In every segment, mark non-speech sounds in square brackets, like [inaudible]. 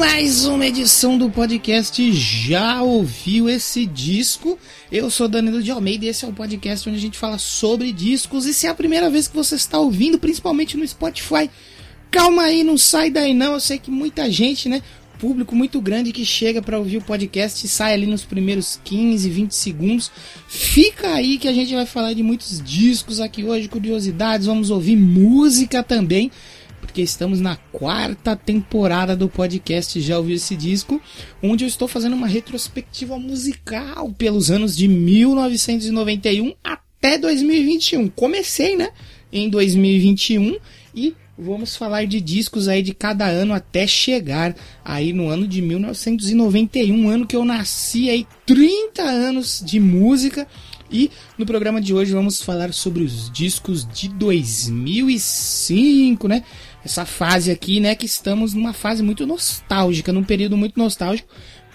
Mais uma edição do podcast Já Ouviu Esse Disco? Eu sou Danilo de Almeida e esse é o podcast onde a gente fala sobre discos. E se é a primeira vez que você está ouvindo, principalmente no Spotify, calma aí, não sai daí não. Eu sei que muita gente, né? Público muito grande que chega para ouvir o podcast e sai ali nos primeiros 15, 20 segundos. Fica aí que a gente vai falar de muitos discos aqui hoje, curiosidades, vamos ouvir música também porque estamos na quarta temporada do podcast Já Ouviu Esse Disco, onde eu estou fazendo uma retrospectiva musical pelos anos de 1991 até 2021. Comecei, né, em 2021 e vamos falar de discos aí de cada ano até chegar aí no ano de 1991, ano que eu nasci aí, 30 anos de música. E no programa de hoje vamos falar sobre os discos de 2005, né? Essa fase aqui, né, que estamos numa fase muito nostálgica, num período muito nostálgico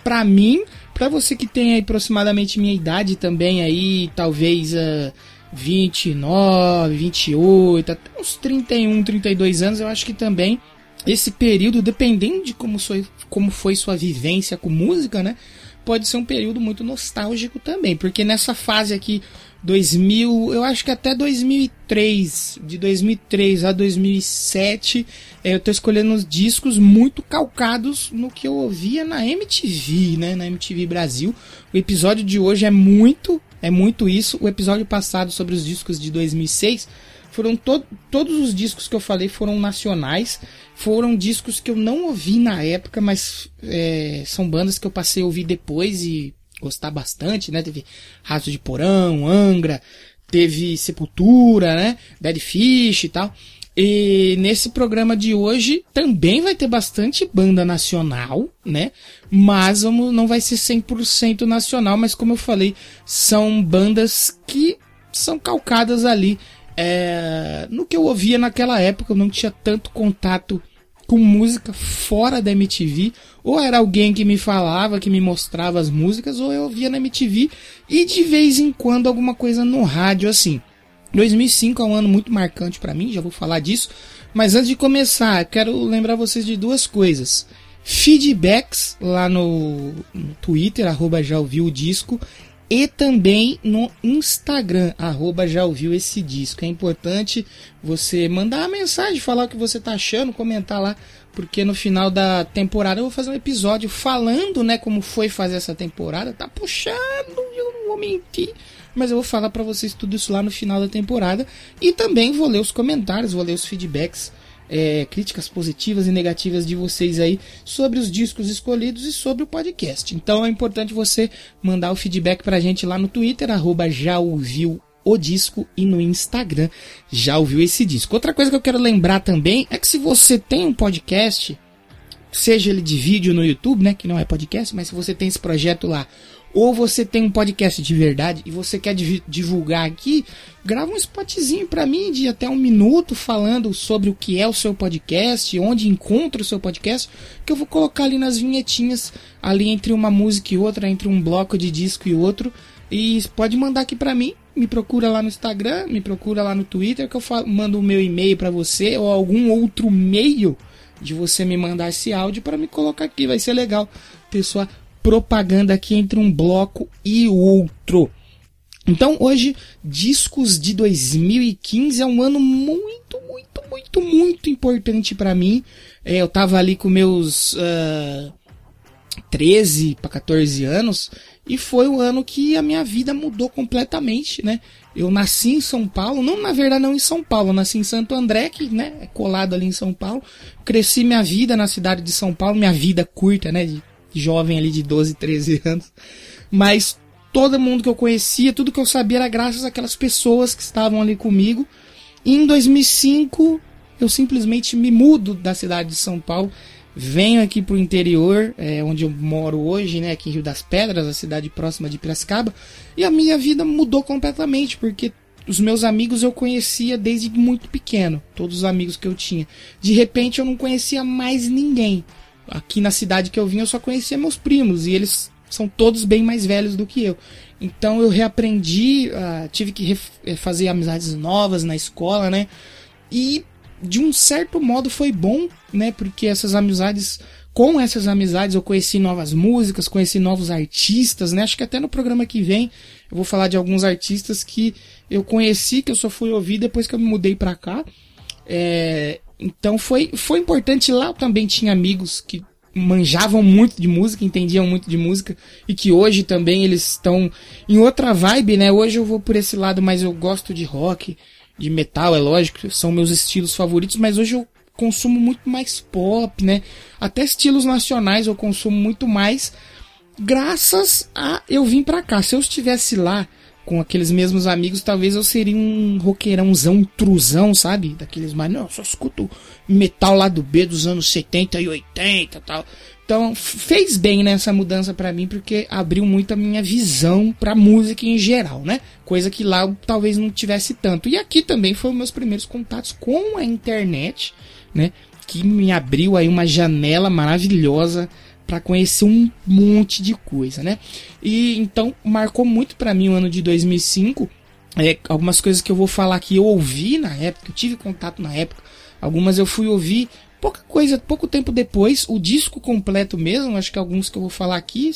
para mim, para você que tem aí aproximadamente minha idade também aí, talvez uh, 29, 28, até uns 31, 32 anos, eu acho que também esse período, dependendo de como foi, como foi sua vivência com música, né? Pode ser um período muito nostálgico também, porque nessa fase aqui 2000, eu acho que até 2003, de 2003 a 2007, é, eu tô escolhendo os discos muito calcados no que eu ouvia na MTV, né, na MTV Brasil. O episódio de hoje é muito, é muito isso. O episódio passado sobre os discos de 2006 foram to todos os discos que eu falei foram nacionais, foram discos que eu não ouvi na época, mas é, são bandas que eu passei a ouvir depois e gostar bastante, né? Teve Raso de Porão, Angra, teve Sepultura, né? Dead Fish e tal. E nesse programa de hoje também vai ter bastante banda nacional, né? Mas vamos, não vai ser 100% nacional, mas como eu falei, são bandas que são calcadas ali é, no que eu ouvia naquela época. Eu não tinha tanto contato com música fora da MTV, ou era alguém que me falava, que me mostrava as músicas, ou eu ouvia na MTV e de vez em quando alguma coisa no rádio assim. 2005 é um ano muito marcante para mim, já vou falar disso, mas antes de começar, quero lembrar vocês de duas coisas. Feedbacks lá no, no Twitter, arroba já ouviu o disco, e também no Instagram, arroba já ouviu esse disco. É importante você mandar uma mensagem, falar o que você tá achando, comentar lá, porque no final da temporada eu vou fazer um episódio falando, né, como foi fazer essa temporada. Tá puxando, eu não vou mentir. Mas eu vou falar para vocês tudo isso lá no final da temporada. E também vou ler os comentários, vou ler os feedbacks é, críticas positivas e negativas de vocês aí sobre os discos escolhidos e sobre o podcast. Então é importante você mandar o feedback pra gente lá no Twitter, arroba já ouviu o disco e no Instagram já ouviu esse disco. Outra coisa que eu quero lembrar também é que se você tem um podcast, seja ele de vídeo no YouTube, né, que não é podcast, mas se você tem esse projeto lá, ou você tem um podcast de verdade e você quer divulgar aqui, grava um spotzinho para mim de até um minuto falando sobre o que é o seu podcast, onde encontra o seu podcast, que eu vou colocar ali nas vinhetinhas, ali entre uma música e outra, entre um bloco de disco e outro. E pode mandar aqui para mim, me procura lá no Instagram, me procura lá no Twitter, que eu falo, mando o meu e-mail para você ou algum outro meio de você me mandar esse áudio para me colocar aqui, vai ser legal. Pessoa propaganda aqui entre um bloco e outro. Então hoje, discos de 2015 é um ano muito, muito, muito, muito importante para mim. É, eu tava ali com meus uh, 13 para 14 anos e foi o ano que a minha vida mudou completamente, né? Eu nasci em São Paulo, não na verdade não em São Paulo, nasci em Santo André, que né, é colado ali em São Paulo. Cresci minha vida na cidade de São Paulo, minha vida curta, né? De jovem ali de 12, 13 anos. Mas todo mundo que eu conhecia, tudo que eu sabia era graças àquelas pessoas que estavam ali comigo. E em 2005 eu simplesmente me mudo da cidade de São Paulo venho aqui pro interior, é, onde eu moro hoje, né, aqui em Rio das Pedras, a cidade próxima de Piracicaba, e a minha vida mudou completamente, porque os meus amigos eu conhecia desde muito pequeno, todos os amigos que eu tinha. De repente eu não conhecia mais ninguém. Aqui na cidade que eu vim eu só conhecia meus primos e eles são todos bem mais velhos do que eu. Então eu reaprendi, uh, tive que eh, fazer amizades novas na escola, né? E de um certo modo foi bom, né? Porque essas amizades, com essas amizades eu conheci novas músicas, conheci novos artistas, né? Acho que até no programa que vem eu vou falar de alguns artistas que eu conheci, que eu só fui ouvir depois que eu me mudei pra cá. É, então foi, foi importante. Lá eu também tinha amigos que manjavam muito de música, entendiam muito de música e que hoje também eles estão em outra vibe, né? Hoje eu vou por esse lado, mas eu gosto de rock, de metal, é lógico, são meus estilos favoritos, mas hoje eu consumo muito mais pop, né? Até estilos nacionais eu consumo muito mais graças a eu vim pra cá. Se eu estivesse lá com aqueles mesmos amigos, talvez eu seria um roqueirãozão, truzão, sabe? Daqueles mais, não, só escuto metal lá do B dos anos 70 e 80 tal. Então, fez bem nessa né, mudança para mim, porque abriu muito a minha visão pra música em geral, né? Coisa que lá eu talvez não tivesse tanto. E aqui também foram meus primeiros contatos com a internet, né? Que me abriu aí uma janela maravilhosa para conhecer um monte de coisa, né? E então marcou muito para mim o ano de 2005. É, algumas coisas que eu vou falar que eu ouvi na época, eu tive contato na época. Algumas eu fui ouvir pouca coisa, pouco tempo depois, o disco completo mesmo, acho que alguns que eu vou falar aqui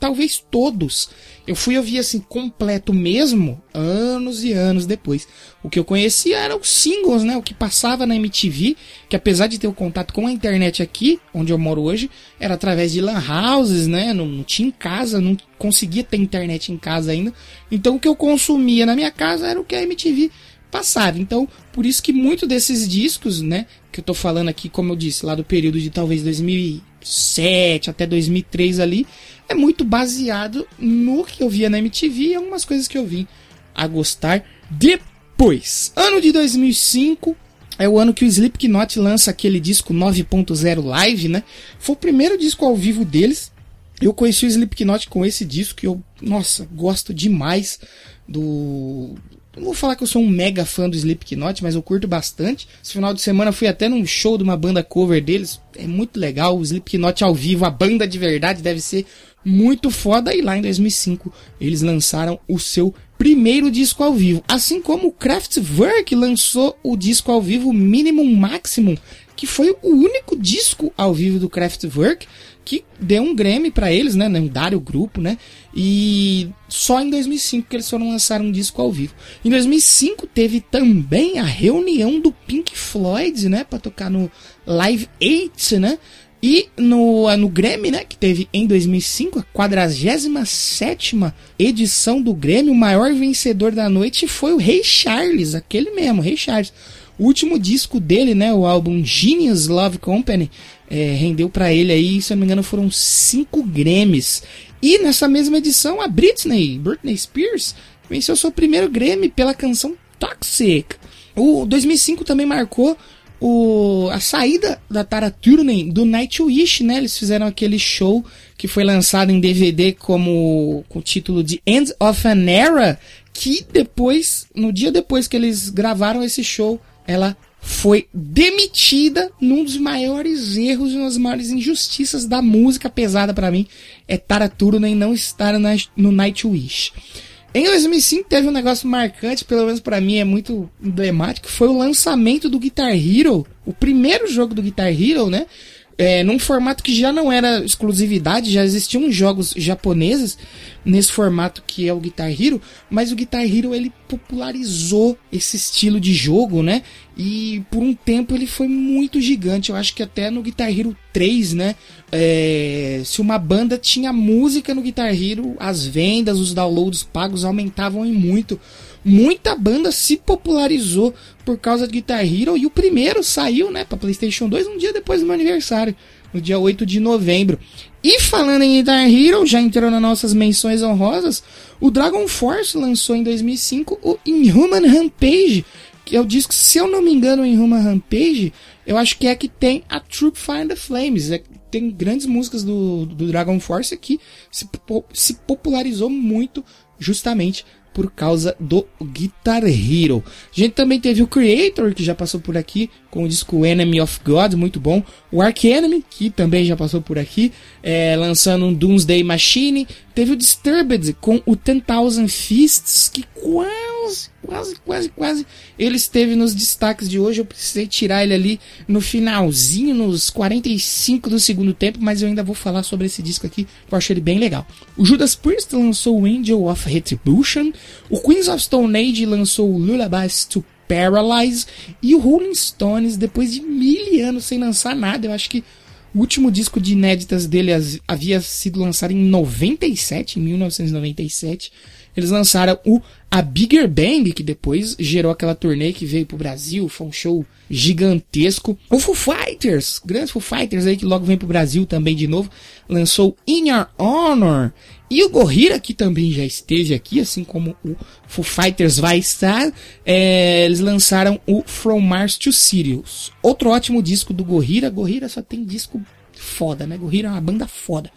talvez todos. Eu fui ouvir assim completo mesmo anos e anos depois. O que eu conhecia eram os singles, né? O que passava na MTV, que apesar de ter o contato com a internet aqui, onde eu moro hoje, era através de lan houses, né? Não, não tinha em casa, não conseguia ter internet em casa ainda. Então o que eu consumia na minha casa era o que a MTV passava. Então, por isso que muito desses discos, né, que eu tô falando aqui, como eu disse, lá do período de talvez 2007 até 2003 ali, é muito baseado no que eu via na MTV e algumas coisas que eu vim a gostar depois. Ano de 2005 é o ano que o Slipknot lança aquele disco 9.0 Live, né? Foi o primeiro disco ao vivo deles. Eu conheci o Slipknot com esse disco e eu, nossa, gosto demais do não vou falar que eu sou um mega fã do Slipknot, mas eu curto bastante. Esse final de semana fui até num show de uma banda cover deles. É muito legal. O Slipknot ao vivo, a banda de verdade, deve ser muito foda. E lá em 2005 eles lançaram o seu primeiro disco ao vivo. Assim como o Kraftwerk lançou o disco ao vivo Minimum Maximum, que foi o único disco ao vivo do Kraftwerk que deu um Grammy para eles, né? Lendário grupo, né? E só em 2005 que eles foram lançar um disco ao vivo. Em 2005 teve também a reunião do Pink Floyd, né? Para tocar no Live 8, né? E no, no Grammy, né, que teve em 2005, a 47 edição do Grammy, o maior vencedor da noite foi o Rei Charles, aquele mesmo, Rei Charles. O último disco dele, né, o álbum Genius Love Company, é, rendeu para ele aí, se eu não me engano, foram cinco Grammys. E nessa mesma edição, a Britney, Britney Spears, venceu seu primeiro Grammy pela canção Toxic. O 2005 também marcou o, a saída da Tara Turner do Nightwish, né? Eles fizeram aquele show que foi lançado em DVD como com o título de End of an Era, que depois, no dia depois que eles gravaram esse show, ela foi demitida num dos maiores erros e uma das maiores injustiças da música pesada para mim é Tara Turner não estar no Nightwish. Em 2005 teve um negócio marcante, pelo menos para mim é muito emblemático, foi o lançamento do Guitar Hero, o primeiro jogo do Guitar Hero, né? É, num formato que já não era exclusividade, já existiam jogos japoneses nesse formato que é o Guitar Hero, mas o Guitar Hero ele popularizou esse estilo de jogo, né? E por um tempo ele foi muito gigante. Eu acho que até no Guitar Hero 3, né? É, se uma banda tinha música no Guitar Hero, as vendas, os downloads pagos aumentavam em muito muita banda se popularizou por causa do Guitar Hero e o primeiro saiu, né, para PlayStation 2 um dia depois do meu aniversário, no dia 8 de novembro. E falando em Guitar Hero, já entrou nas nossas menções honrosas, o Dragon Force lançou em 2005 o Inhuman Rampage, que é o disco, se eu não me engano, o Inhuman Rampage eu acho que é que tem a Troop Find the Flames. É, tem grandes músicas do, do Dragon Force que se, se popularizou muito justamente por causa do Guitar Hero. A gente também teve o Creator, que já passou por aqui, com o disco Enemy of God, muito bom. O Ark Enemy, que também já passou por aqui, é, lançando um Doomsday Machine. Teve o Disturbed com o 10,000 Fists, que quase, quase, quase, quase ele esteve nos destaques de hoje. Eu precisei tirar ele ali no finalzinho, nos 45 do segundo tempo, mas eu ainda vou falar sobre esse disco aqui, eu acho ele bem legal. O Judas Priest lançou o Angel of Retribution. O Queens of Stone Age lançou o Lullabies to Paralyze. E o Rolling Stones, depois de mil anos sem lançar nada, eu acho que o último disco de inéditas dele havia sido lançado em 97, em 1997. Eles lançaram o A Bigger Bang, que depois gerou aquela turnê que veio pro Brasil, foi um show gigantesco. O Foo Fighters, grandes Foo Fighters aí que logo vem pro Brasil também de novo, lançou In Your Honor. E o Gorira, que também já esteve aqui, assim como o Foo Fighters vai estar, é, eles lançaram o From Mars to Sirius. Outro ótimo disco do Gorira. Gorira só tem disco foda, né? Gorira é uma banda foda.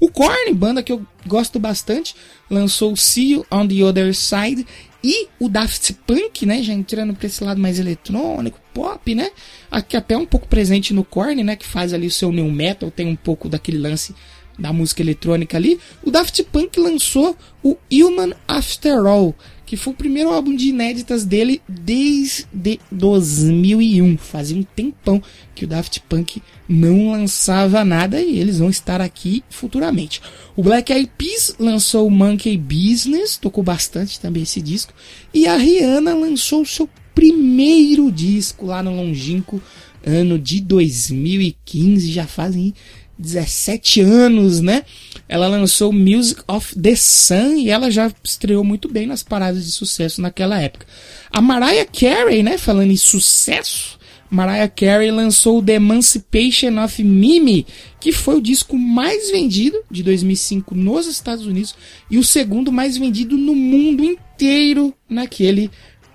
O Korn, banda que eu gosto bastante, lançou See You on the Other Side e o Daft Punk, né, já entrando para esse lado mais eletrônico, pop, né? Aqui até um pouco presente no Korn, né, que faz ali o seu new metal, tem um pouco daquele lance da música eletrônica ali, o Daft Punk lançou o Human After All, que foi o primeiro álbum de inéditas dele desde 2001. Fazia um tempão que o Daft Punk não lançava nada e eles vão estar aqui futuramente. O Black Eyed Peas lançou o Monkey Business, tocou bastante também esse disco, e a Rihanna lançou o seu primeiro disco lá no longínquo ano de 2015, já fazem 17 anos, né? Ela lançou Music of the Sun e ela já estreou muito bem nas paradas de sucesso naquela época. A Mariah Carey, né? Falando em sucesso, Mariah Carey lançou The Emancipation of Mimi, que foi o disco mais vendido de 2005 nos Estados Unidos e o segundo mais vendido no mundo inteiro naquele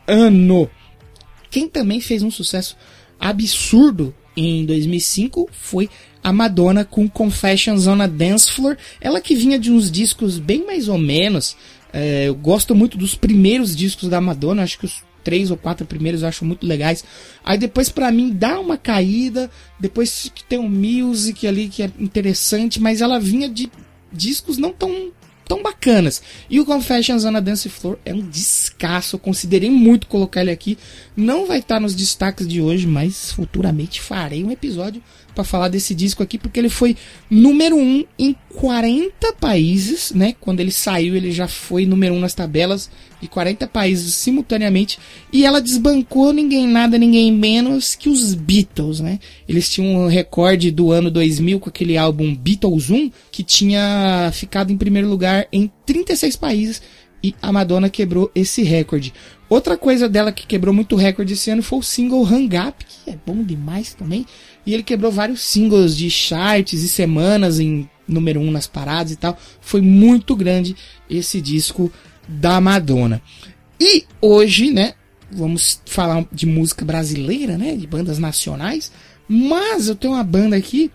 ano. Quem também fez um sucesso absurdo em 2005 foi a Madonna com Confessions on a Dance Floor. Ela que vinha de uns discos bem mais ou menos. É, eu gosto muito dos primeiros discos da Madonna, acho que os três ou quatro primeiros eu acho muito legais. Aí depois para mim dá uma caída, depois tem um music ali que é interessante, mas ela vinha de discos não tão tão bacanas. E o Confessions on a Dance Floor é um descasso, eu considerei muito colocar ele aqui. Não vai estar nos destaques de hoje, mas futuramente farei um episódio para falar desse disco aqui, porque ele foi número 1 um em 40 países, né? Quando ele saiu, ele já foi número 1 um nas tabelas de 40 países simultaneamente. E ela desbancou ninguém nada, ninguém menos que os Beatles, né? Eles tinham um recorde do ano 2000 com aquele álbum Beatles 1, que tinha ficado em primeiro lugar em 36 países. E a Madonna quebrou esse recorde. Outra coisa dela que quebrou muito recorde esse ano foi o single Hang Up, que é bom demais também. E ele quebrou vários singles de charts e semanas em número 1 um nas paradas e tal. Foi muito grande esse disco da Madonna. E hoje, né, vamos falar de música brasileira, né, de bandas nacionais. Mas eu tenho uma banda aqui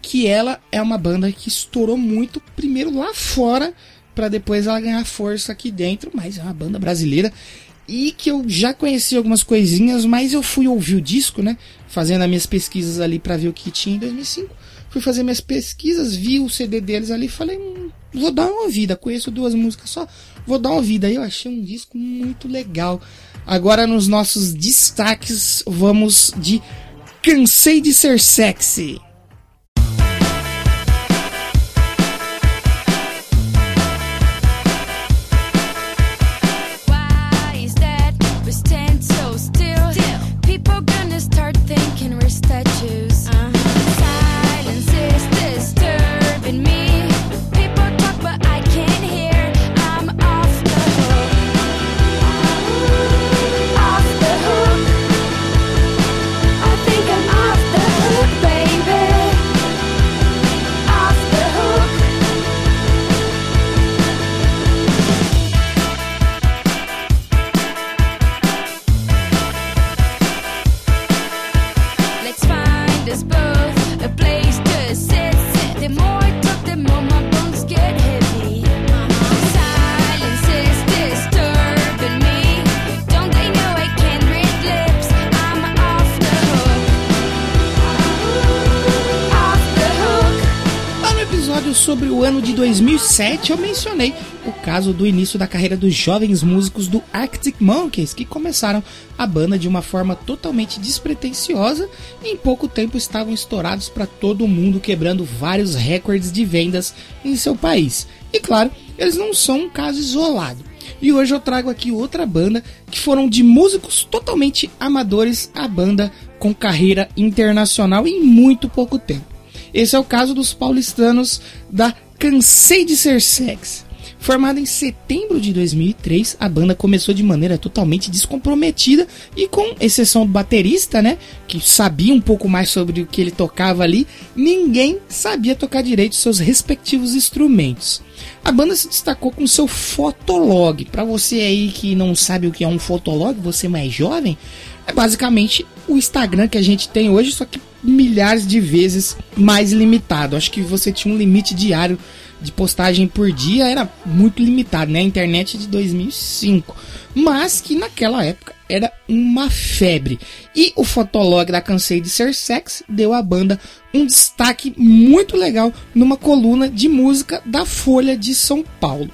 que ela é uma banda que estourou muito primeiro lá fora para depois ela ganhar força aqui dentro, mas é uma banda brasileira e que eu já conheci algumas coisinhas, mas eu fui ouvir o disco, né? Fazendo as minhas pesquisas ali para ver o que tinha em 2005. Fui fazer minhas pesquisas, vi o CD deles ali e falei, hum, vou dar uma ouvida. Conheço duas músicas só, vou dar uma ouvida. Eu achei um disco muito legal. Agora nos nossos destaques, vamos de Cansei de Ser Sexy. 2007, eu mencionei o caso do início da carreira dos jovens músicos do Arctic Monkeys, que começaram a banda de uma forma totalmente despretensiosa e em pouco tempo estavam estourados para todo mundo, quebrando vários recordes de vendas em seu país. E claro, eles não são um caso isolado. E hoje eu trago aqui outra banda que foram de músicos totalmente amadores a banda com carreira internacional em muito pouco tempo. Esse é o caso dos paulistanos da Cansei de Ser Sex. Formada em setembro de 2003, a banda começou de maneira totalmente descomprometida e com exceção do baterista, né, que sabia um pouco mais sobre o que ele tocava ali, ninguém sabia tocar direito seus respectivos instrumentos. A banda se destacou com seu fotolog. Para você aí que não sabe o que é um fotolog, você mais jovem, é basicamente o Instagram que a gente tem hoje, só que milhares de vezes mais limitado. Acho que você tinha um limite diário de postagem por dia, era muito limitado, né? A internet de 2005. Mas que naquela época era uma febre. E o Fotolog da Cansei de Ser Sex deu à banda um destaque muito legal numa coluna de música da Folha de São Paulo.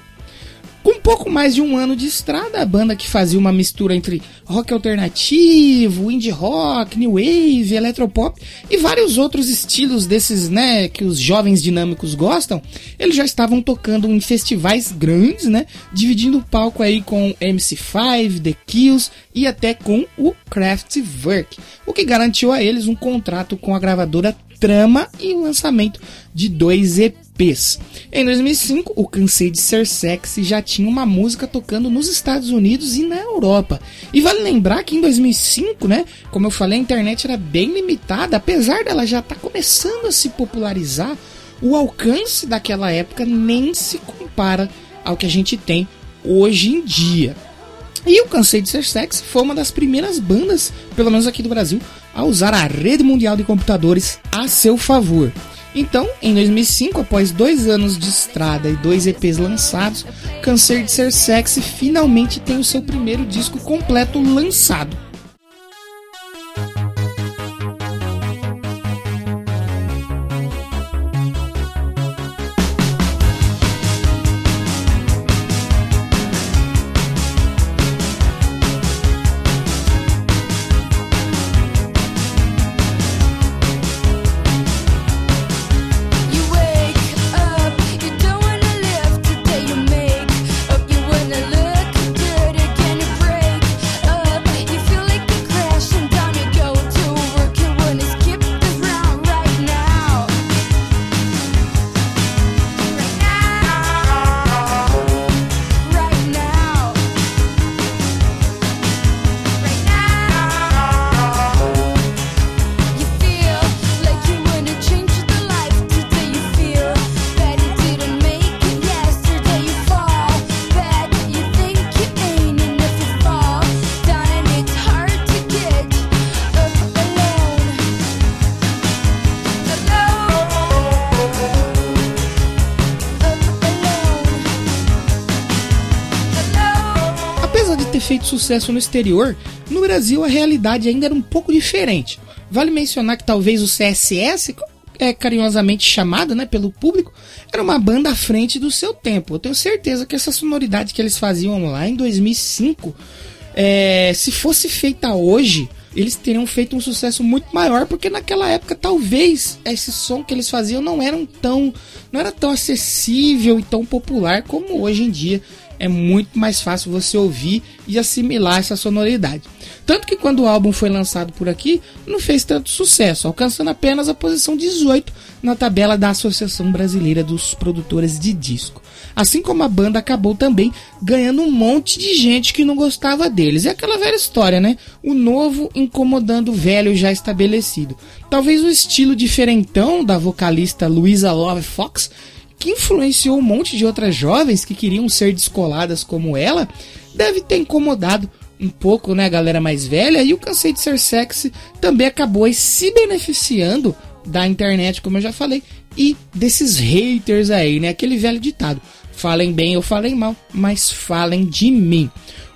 Com pouco mais de um ano de estrada, a banda que fazia uma mistura entre rock alternativo, indie rock, new wave, eletropop e vários outros estilos desses, né, que os jovens dinâmicos gostam, eles já estavam tocando em festivais grandes, né, dividindo o palco aí com MC5, The Kills e até com o Kraftwerk, o que garantiu a eles um contrato com a gravadora Trama e o lançamento de dois EPs. Em 2005, o Cansei de Ser Sexy já tinha uma música tocando nos Estados Unidos e na Europa. E vale lembrar que em 2005, né, como eu falei, a internet era bem limitada, apesar dela já estar tá começando a se popularizar, o alcance daquela época nem se compara ao que a gente tem hoje em dia. E o Cansei de Ser Sexy foi uma das primeiras bandas, pelo menos aqui do Brasil, a usar a rede mundial de computadores a seu favor. Então, em 2005, após dois anos de estrada e dois EPs lançados, Cansei de Ser Sexy finalmente tem o seu primeiro disco completo lançado. Sucesso no exterior, no Brasil a realidade ainda era um pouco diferente. Vale mencionar que talvez o CSS, é carinhosamente chamado né, pelo público, era uma banda à frente do seu tempo. Eu tenho certeza que essa sonoridade que eles faziam lá em 2005, é, se fosse feita hoje, eles teriam feito um sucesso muito maior, porque naquela época talvez esse som que eles faziam não era tão, não era tão acessível e tão popular como hoje em dia é muito mais fácil você ouvir e assimilar essa sonoridade. Tanto que quando o álbum foi lançado por aqui, não fez tanto sucesso, alcançando apenas a posição 18 na tabela da Associação Brasileira dos Produtores de Disco. Assim como a banda acabou também ganhando um monte de gente que não gostava deles. É aquela velha história, né? O novo incomodando o velho já estabelecido. Talvez o estilo diferentão da vocalista Louisa Love Fox que influenciou um monte de outras jovens que queriam ser descoladas como ela, deve ter incomodado um pouco, né, a galera mais velha, e o Cansei de Ser Sexy também acabou se beneficiando da internet, como eu já falei, e desses haters aí, né, aquele velho ditado, falem bem ou falem mal, mas falem de mim.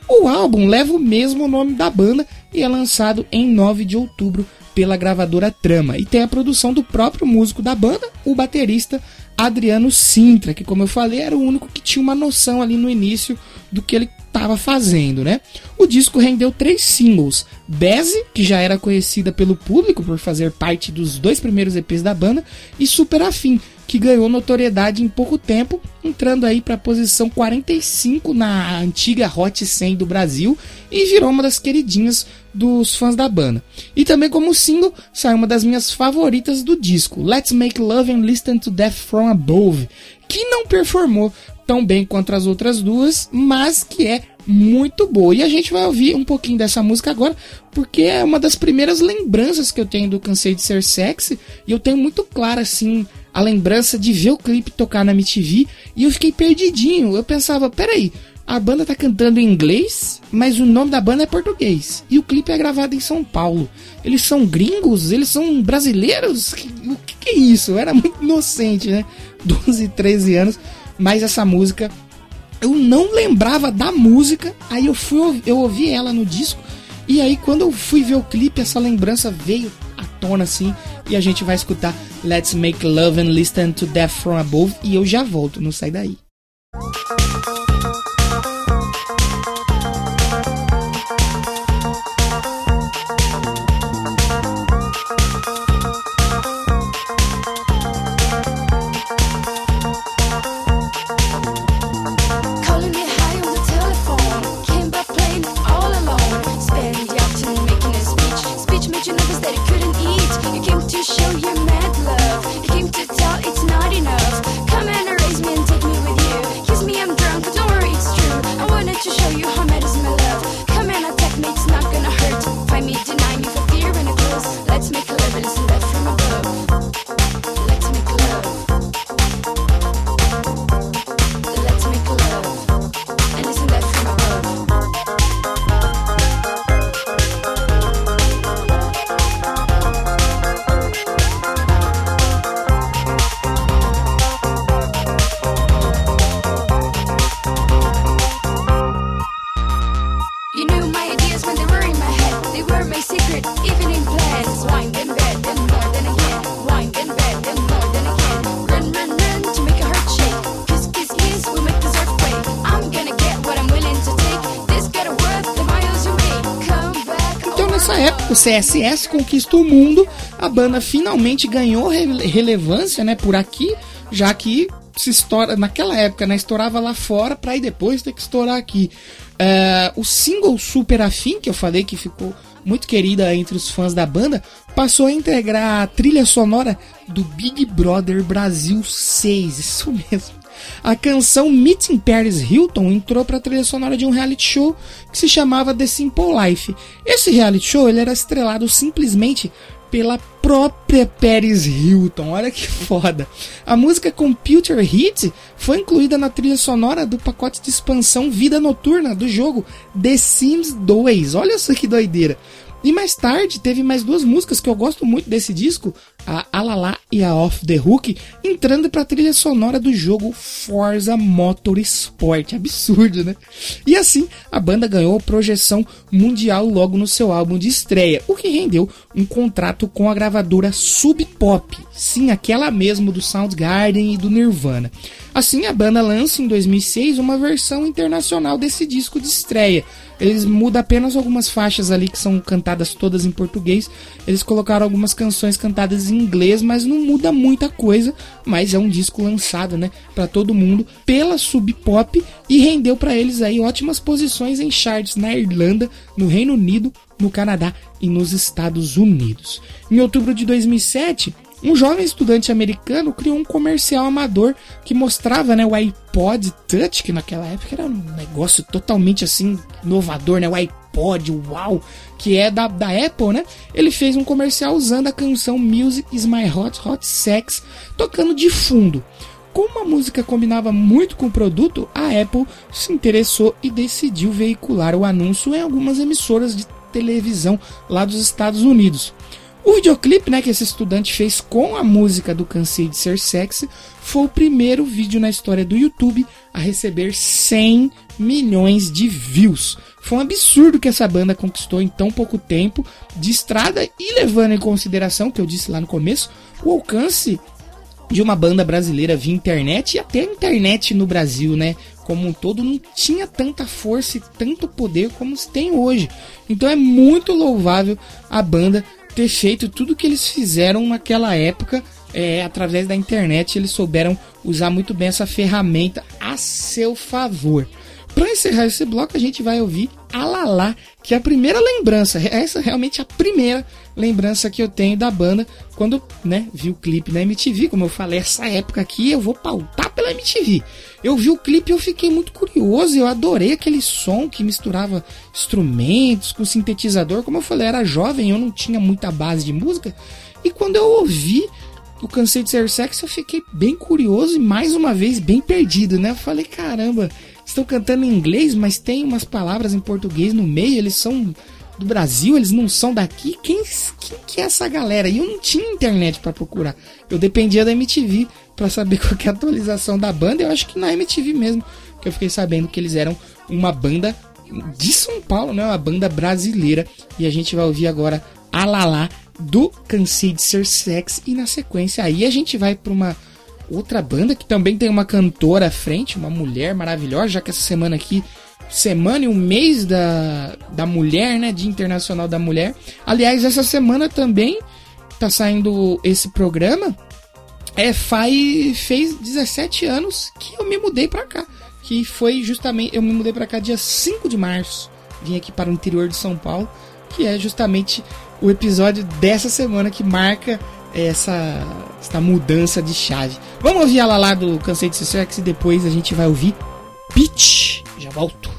O álbum leva o mesmo nome da banda e é lançado em 9 de outubro pela gravadora Trama. E tem a produção do próprio músico da banda, o baterista Adriano Sintra, que como eu falei, era o único que tinha uma noção ali no início do que ele estava fazendo, né? O disco rendeu três singles: Beze, que já era conhecida pelo público por fazer parte dos dois primeiros EPs da banda, e Super Afim, que ganhou notoriedade em pouco tempo, entrando aí para a posição 45 na antiga Hot 100 do Brasil e virou uma das queridinhas dos fãs da banda. E também como single saiu uma das minhas favoritas do disco, Let's Make Love and Listen to Death From Above, que não performou tão bem quanto as outras duas, mas que é muito boa. E a gente vai ouvir um pouquinho dessa música agora, porque é uma das primeiras lembranças que eu tenho do Cansei de Ser Sexy, e eu tenho muito claro assim a lembrança de ver o clipe tocar na MTV, e eu fiquei perdidinho. Eu pensava, peraí, a banda tá cantando em inglês, mas o nome da banda é português. E o clipe é gravado em São Paulo. Eles são gringos? Eles são brasileiros? O que, que é isso? Eu era muito inocente, né? [laughs] 12, 13 anos mas essa música eu não lembrava da música, aí eu fui eu ouvi ela no disco e aí quando eu fui ver o clipe essa lembrança veio à tona assim e a gente vai escutar Let's Make Love and Listen to Death from Above e eu já volto, não sai daí. CSS conquista o mundo, a banda finalmente ganhou relevância, né, por aqui, já que se estoura naquela época, né, estourava lá fora para ir depois ter que estourar aqui. Uh, o single Super Afim, que eu falei que ficou muito querida entre os fãs da banda, passou a integrar a trilha sonora do Big Brother Brasil 6, isso mesmo. A canção Meeting Paris Hilton entrou para a trilha sonora de um reality show que se chamava The Simple Life. Esse reality show ele era estrelado simplesmente pela própria Paris Hilton. Olha que foda. A música Computer Hit foi incluída na trilha sonora do pacote de expansão Vida Noturna do jogo The Sims 2. Olha só que doideira. E mais tarde teve mais duas músicas que eu gosto muito desse disco, a Alala e a Off the Hook, entrando para a trilha sonora do jogo Forza Motorsport. Absurdo, né? E assim, a banda ganhou projeção mundial logo no seu álbum de estreia, o que rendeu um contrato com a gravadora Sub Pop, sim, aquela mesmo do Soundgarden e do Nirvana. Assim, a banda lança em 2006 uma versão internacional desse disco de estreia, eles mudam apenas algumas faixas ali que são cantadas todas em português. Eles colocaram algumas canções cantadas em inglês, mas não muda muita coisa. Mas é um disco lançado, né, para todo mundo pela Sub Pop e rendeu para eles aí ótimas posições em charts na Irlanda, no Reino Unido, no Canadá e nos Estados Unidos. Em outubro de 2007, um jovem estudante americano criou um comercial amador que mostrava né, o iPod Touch, que naquela época era um negócio totalmente assim inovador, né? O iPod, uau, que é da, da Apple, né? Ele fez um comercial usando a canção Music is My Hot Hot Sex, tocando de fundo. Como a música combinava muito com o produto, a Apple se interessou e decidiu veicular o anúncio em algumas emissoras de televisão lá dos Estados Unidos. O videoclipe né, que esse estudante fez com a música do Cansei de Ser Sexy foi o primeiro vídeo na história do YouTube a receber 100 milhões de views. Foi um absurdo que essa banda conquistou em tão pouco tempo de estrada e levando em consideração, que eu disse lá no começo, o alcance de uma banda brasileira via internet e até a internet no Brasil, né? Como um todo não tinha tanta força e tanto poder como se tem hoje. Então é muito louvável a banda ter feito tudo que eles fizeram naquela época é, através da internet. Eles souberam usar muito bem essa ferramenta a seu favor. Para encerrar esse bloco, a gente vai ouvir Alalá, que é a primeira lembrança, essa é realmente a primeira lembrança que eu tenho da banda quando, né, vi o clipe na MTV, como eu falei, essa época aqui eu vou pautar pela MTV. Eu vi o clipe e eu fiquei muito curioso, eu adorei aquele som que misturava instrumentos com sintetizador, como eu falei, era jovem, eu não tinha muita base de música, e quando eu ouvi o Cansei de Ser Sexy, eu fiquei bem curioso e mais uma vez bem perdido, né? Eu falei, caramba, estão cantando em inglês, mas tem umas palavras em português no meio, eles são do Brasil, eles não são daqui. Quem, quem que é essa galera? E eu não tinha internet para procurar. Eu dependia da MTV para saber [laughs] qual é a atualização da banda. Eu acho que na MTV mesmo que eu fiquei sabendo que eles eram uma banda de São Paulo, né? Uma banda brasileira. E a gente vai ouvir agora Alalá do Cansei de Ser Sex e na sequência aí a gente vai para uma outra banda que também tem uma cantora à frente, uma mulher maravilhosa, já que essa semana aqui, semana e um mês da, da mulher, né, Dia Internacional da Mulher. Aliás, essa semana também tá saindo esse programa. É, faz, fez 17 anos que eu me mudei para cá, que foi justamente, eu me mudei para cá dia 5 de março. Vim aqui para o interior de São Paulo, que é justamente o episódio dessa semana que marca essa, essa mudança de chave. Vamos ouvir ela lá do Cansei de Ser e depois a gente vai ouvir Pitch. Já volto.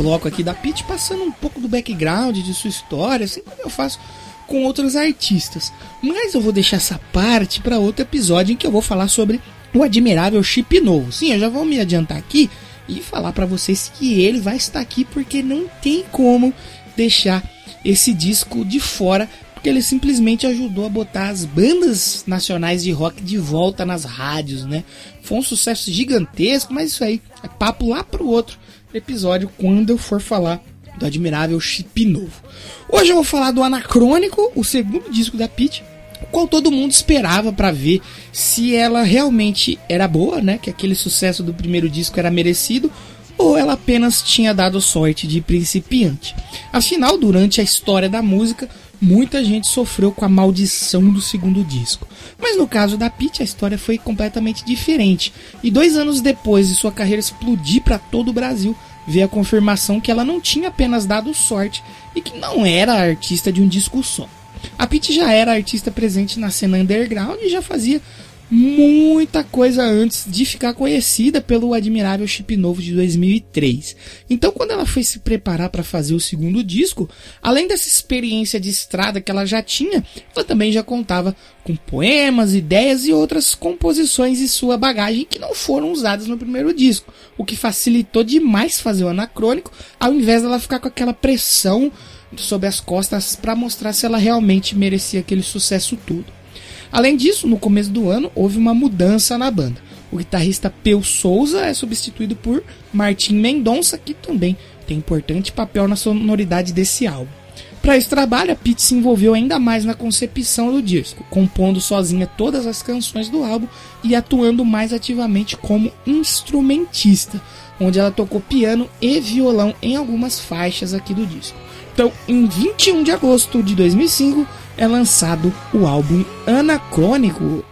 Bloco aqui da Pit passando um pouco do background de sua história, assim como eu faço com outros artistas. Mas eu vou deixar essa parte para outro episódio em que eu vou falar sobre o admirável chip novo. Sim, eu já vou me adiantar aqui e falar para vocês que ele vai estar aqui porque não tem como deixar esse disco de fora, porque ele simplesmente ajudou a botar as bandas nacionais de rock de volta nas rádios, né? Foi um sucesso gigantesco, mas isso aí é papo lá pro outro episódio quando eu for falar do admirável Chip Novo. Hoje eu vou falar do Anacrônico, o segundo disco da Pete, qual todo mundo esperava para ver se ela realmente era boa, né? Que aquele sucesso do primeiro disco era merecido ou ela apenas tinha dado sorte de principiante. Afinal, durante a história da música, muita gente sofreu com a maldição do segundo disco. Mas no caso da Pete, a história foi completamente diferente. E dois anos depois de sua carreira explodir para todo o Brasil, veio a confirmação que ela não tinha apenas dado sorte e que não era artista de um disco só. A Pete já era artista presente na cena underground e já fazia muita coisa antes de ficar conhecida pelo admirável Chip Novo de 2003. Então, quando ela foi se preparar para fazer o segundo disco, além dessa experiência de estrada que ela já tinha, ela também já contava com poemas, ideias e outras composições em sua bagagem que não foram usadas no primeiro disco, o que facilitou demais fazer o anacrônico, ao invés dela ficar com aquela pressão sobre as costas para mostrar se ela realmente merecia aquele sucesso todo. Além disso, no começo do ano houve uma mudança na banda. O guitarrista Peu Souza é substituído por Martim Mendonça, que também tem importante papel na sonoridade desse álbum. Para esse trabalho, a Pete se envolveu ainda mais na concepção do disco, compondo sozinha todas as canções do álbum e atuando mais ativamente como instrumentista, onde ela tocou piano e violão em algumas faixas aqui do disco. Então, em 21 de agosto de 2005, é lançado o álbum Anacrônico,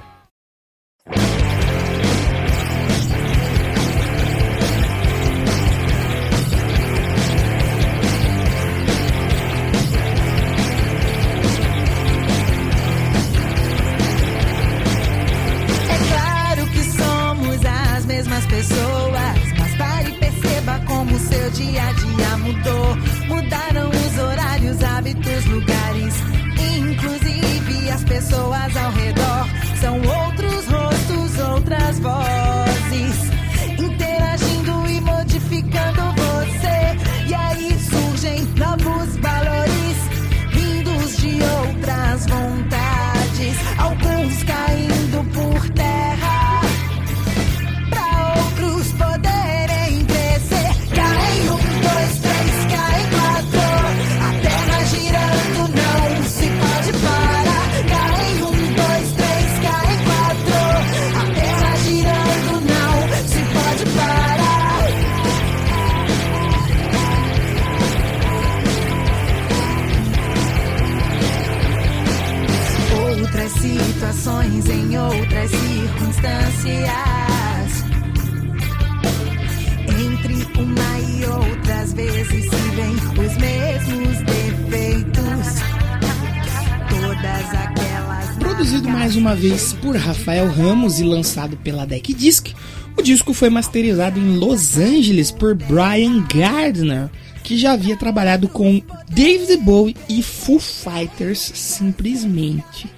Rafael Ramos e lançado pela Deck Disc, o disco foi masterizado em Los Angeles por Brian Gardner, que já havia trabalhado com David Bowie e Foo Fighters simplesmente.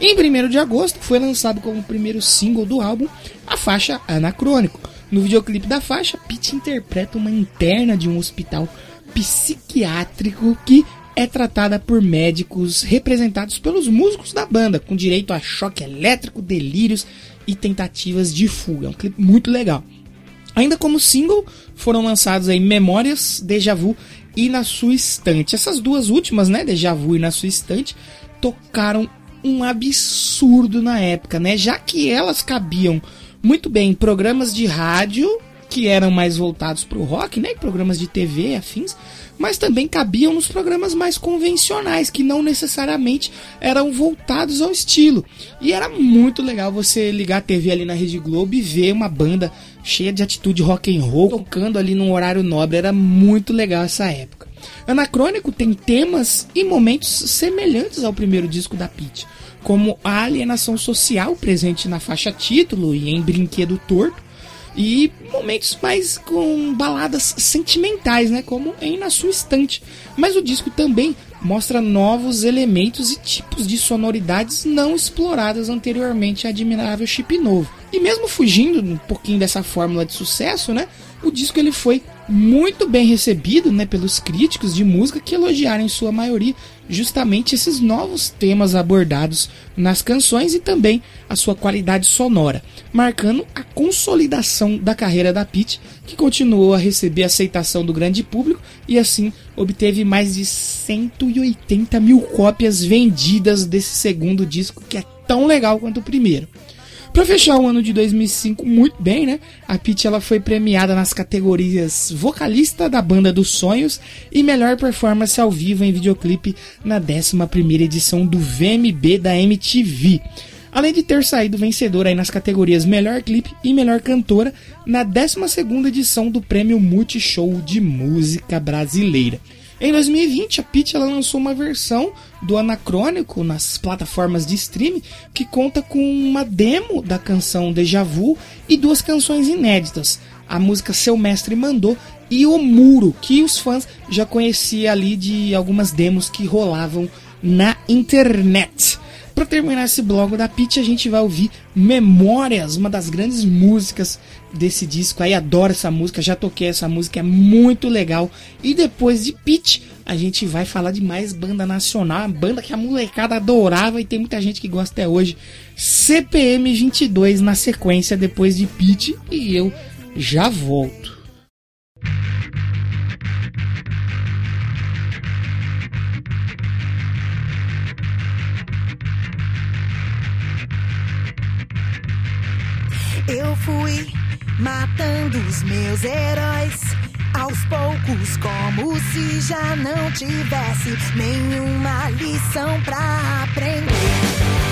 Em 1 de agosto foi lançado como primeiro single do álbum a faixa Anacrônico. No videoclipe da faixa, Pete interpreta uma interna de um hospital psiquiátrico que é tratada por médicos representados pelos músicos da banda, com direito a choque elétrico, delírios e tentativas de fuga. É um clipe muito legal. Ainda como single, foram lançados aí Memórias, Deja Vu e Na Sua Estante. Essas duas últimas, né, Deja Vu e Na Sua Estante, tocaram um absurdo na época, né? Já que elas cabiam muito bem em programas de rádio que eram mais voltados para o rock, né? Programas de TV afins, mas também cabiam nos programas mais convencionais, que não necessariamente eram voltados ao estilo. E era muito legal você ligar a TV ali na Rede Globo e ver uma banda cheia de atitude rock and roll tocando ali num horário nobre. Era muito legal essa época. Anacrônico tem temas e momentos semelhantes ao primeiro disco da Pete, como a alienação social presente na faixa título e em Brinquedo Torto, e momentos mais com baladas sentimentais, né, como em Na Sua Estante. Mas o disco também mostra novos elementos e tipos de sonoridades não exploradas anteriormente a Admirável Chip Novo. E mesmo fugindo um pouquinho dessa fórmula de sucesso, né, o disco ele foi muito bem recebido né, pelos críticos de música que elogiaram em sua maioria justamente esses novos temas abordados nas canções e também a sua qualidade sonora, marcando a consolidação da carreira da Pitty, que continuou a receber aceitação do grande público e assim obteve mais de 180 mil cópias vendidas desse segundo disco que é tão legal quanto o primeiro. Para fechar o ano de 2005 muito bem, né? A Pitty ela foi premiada nas categorias vocalista da banda dos sonhos e melhor performance ao vivo em videoclipe na 11ª edição do VMB da MTV. Além de ter saído vencedora aí nas categorias Melhor Clipe e Melhor Cantora na 12ª edição do Prêmio Multishow de Música Brasileira. Em 2020, a Pitty lançou uma versão do Anacrônico nas plataformas de streaming que conta com uma demo da canção Deja Vu e duas canções inéditas. A música Seu Mestre Mandou e O Muro, que os fãs já conheciam ali de algumas demos que rolavam na internet. Para terminar esse bloco da Pitty, a gente vai ouvir Memórias, uma das grandes músicas desse disco. Aí adoro essa música, já toquei essa música, é muito legal. E depois de Pitty, a gente vai falar de mais banda nacional, banda que a molecada adorava e tem muita gente que gosta até hoje. CPM 22 na sequência depois de Pitty e eu já volto. Matando os meus heróis aos poucos, como se já não tivesse nenhuma lição pra aprender.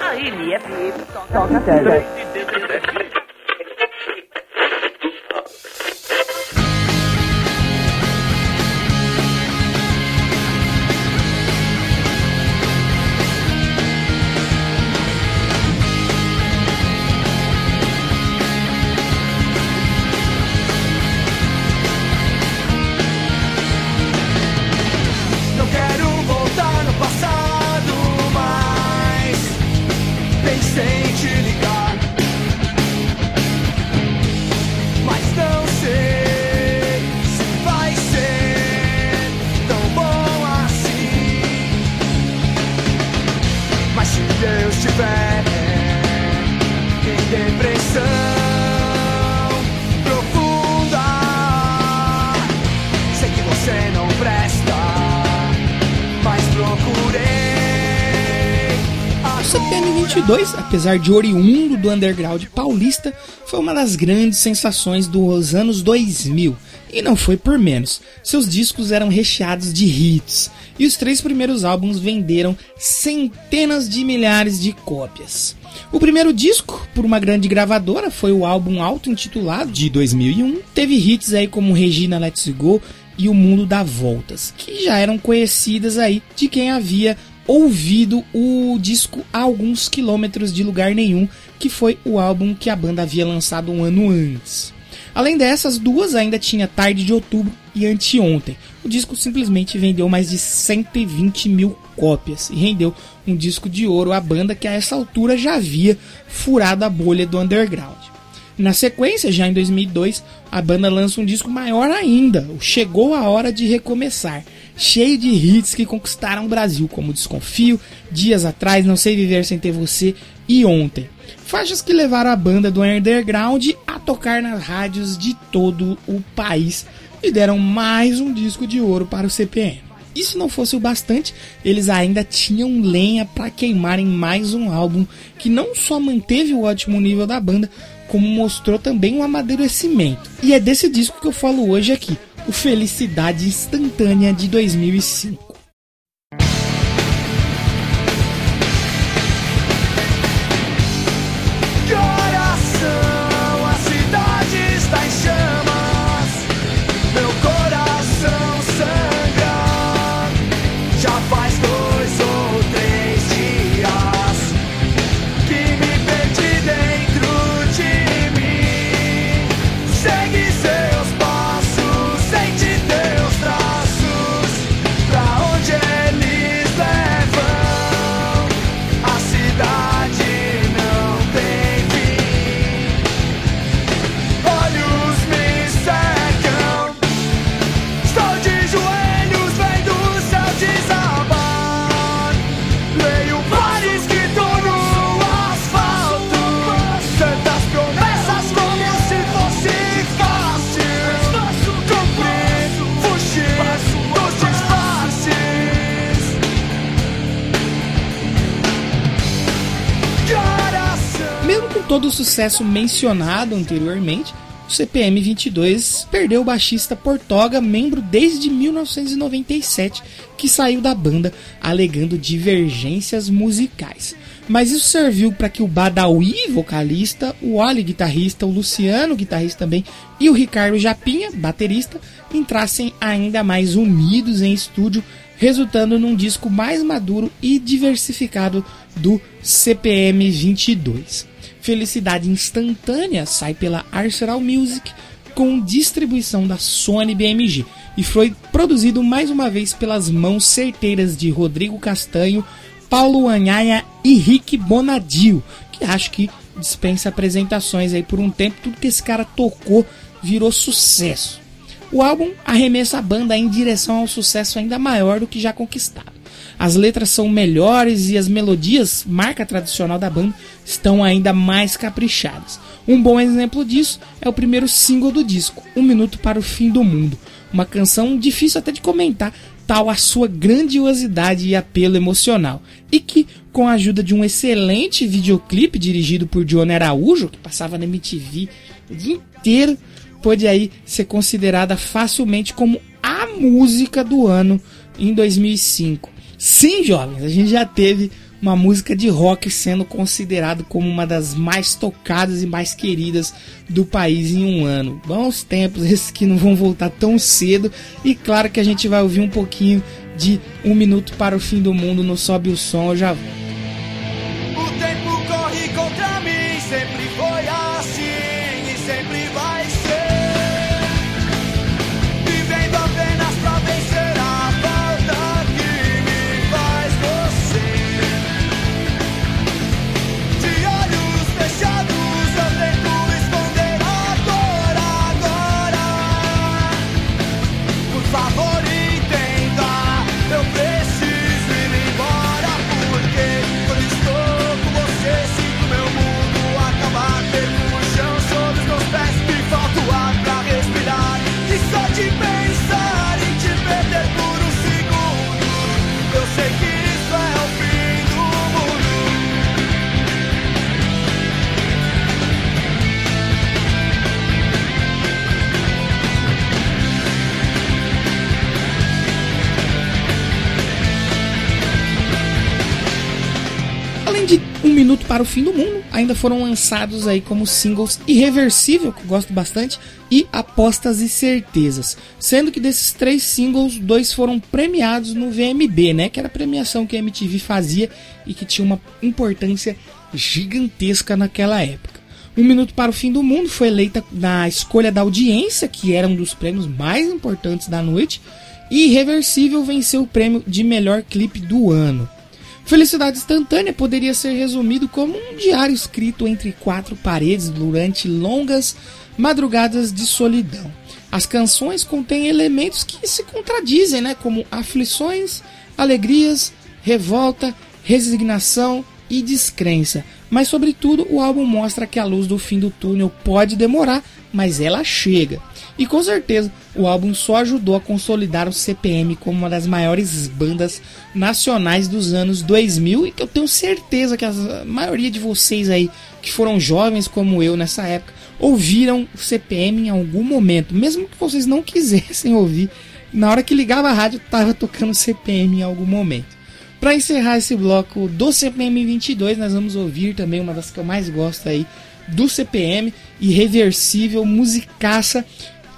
Aí, é toca até. apesar de oriundo do underground paulista, foi uma das grandes sensações dos anos 2000. E não foi por menos. Seus discos eram recheados de hits, e os três primeiros álbuns venderam centenas de milhares de cópias. O primeiro disco, por uma grande gravadora, foi o álbum auto-intitulado de 2001. Teve hits aí como Regina Let's Go e O Mundo dá Voltas, que já eram conhecidas aí de quem havia ouvido o disco a alguns quilômetros de lugar nenhum, que foi o álbum que a banda havia lançado um ano antes. Além dessas duas, ainda tinha Tarde de Outubro e Anteontem. O disco simplesmente vendeu mais de 120 mil cópias e rendeu um disco de ouro à banda que a essa altura já havia furado a bolha do underground. Na sequência, já em 2002, a banda lança um disco maior ainda, o Chegou a Hora de Recomeçar, cheio de hits que conquistaram o Brasil, como Desconfio, Dias Atrás, Não Sei Viver Sem Ter Você e Ontem. Faixas que levaram a banda do underground a tocar nas rádios de todo o país e deram mais um disco de ouro para o CPM. Se não fosse o bastante, eles ainda tinham lenha para queimar em mais um álbum que não só manteve o ótimo nível da banda, como mostrou também um amadurecimento. E é desse disco que eu falo hoje aqui, o Felicidade Instantânea de 2005. Todo o sucesso mencionado anteriormente, o CPM 22 perdeu o baixista Portoga, membro desde 1997, que saiu da banda alegando divergências musicais. Mas isso serviu para que o Badawi, vocalista, o Oli, guitarrista, o Luciano, guitarrista também, e o Ricardo Japinha, baterista, entrassem ainda mais unidos em estúdio, resultando num disco mais maduro e diversificado do CPM 22. Felicidade Instantânea sai pela Arsenal Music com distribuição da Sony BMG e foi produzido mais uma vez pelas mãos certeiras de Rodrigo Castanho, Paulo Anhaia e Rick Bonadio, que acho que dispensa apresentações aí por um tempo, tudo que esse cara tocou virou sucesso. O álbum arremessa a banda em direção ao sucesso ainda maior do que já conquistado. As letras são melhores e as melodias, marca tradicional da banda, estão ainda mais caprichadas. Um bom exemplo disso é o primeiro single do disco, Um Minuto para o Fim do Mundo. Uma canção difícil até de comentar, tal a sua grandiosidade e apelo emocional. E que, com a ajuda de um excelente videoclipe dirigido por Johnny Araújo, que passava na MTV o dia inteiro, pôde aí ser considerada facilmente como a música do ano em 2005. Sim, jovens, a gente já teve uma música de rock sendo considerado como uma das mais tocadas e mais queridas do país em um ano. Bons tempos, [laughs] esses que não vão voltar tão cedo. E claro que a gente vai ouvir um pouquinho de Um Minuto para o Fim do Mundo no Sobe o Som, eu já. Minuto para o Fim do Mundo, ainda foram lançados aí como singles Irreversível, que eu gosto bastante, e Apostas e Certezas. Sendo que desses três singles, dois foram premiados no VMB, né? Que era a premiação que a MTV fazia e que tinha uma importância gigantesca naquela época. Um Minuto para o Fim do Mundo foi eleita na escolha da audiência, que era um dos prêmios mais importantes da noite, e Irreversível venceu o prêmio de melhor clipe do ano. Felicidade Instantânea poderia ser resumido como um diário escrito entre quatro paredes durante longas madrugadas de solidão. As canções contêm elementos que se contradizem, né, como aflições, alegrias, revolta, resignação e descrença. Mas, sobretudo, o álbum mostra que a luz do fim do túnel pode demorar, mas ela chega. E com certeza o álbum só ajudou a consolidar o CPM como uma das maiores bandas nacionais dos anos 2000 e que eu tenho certeza que a maioria de vocês aí que foram jovens como eu nessa época ouviram o CPM em algum momento, mesmo que vocês não quisessem ouvir. Na hora que ligava a rádio, tava tocando CPM em algum momento. Para encerrar esse bloco do CPM 22, nós vamos ouvir também uma das que eu mais gosto aí do CPM, Irreversível, musicaça,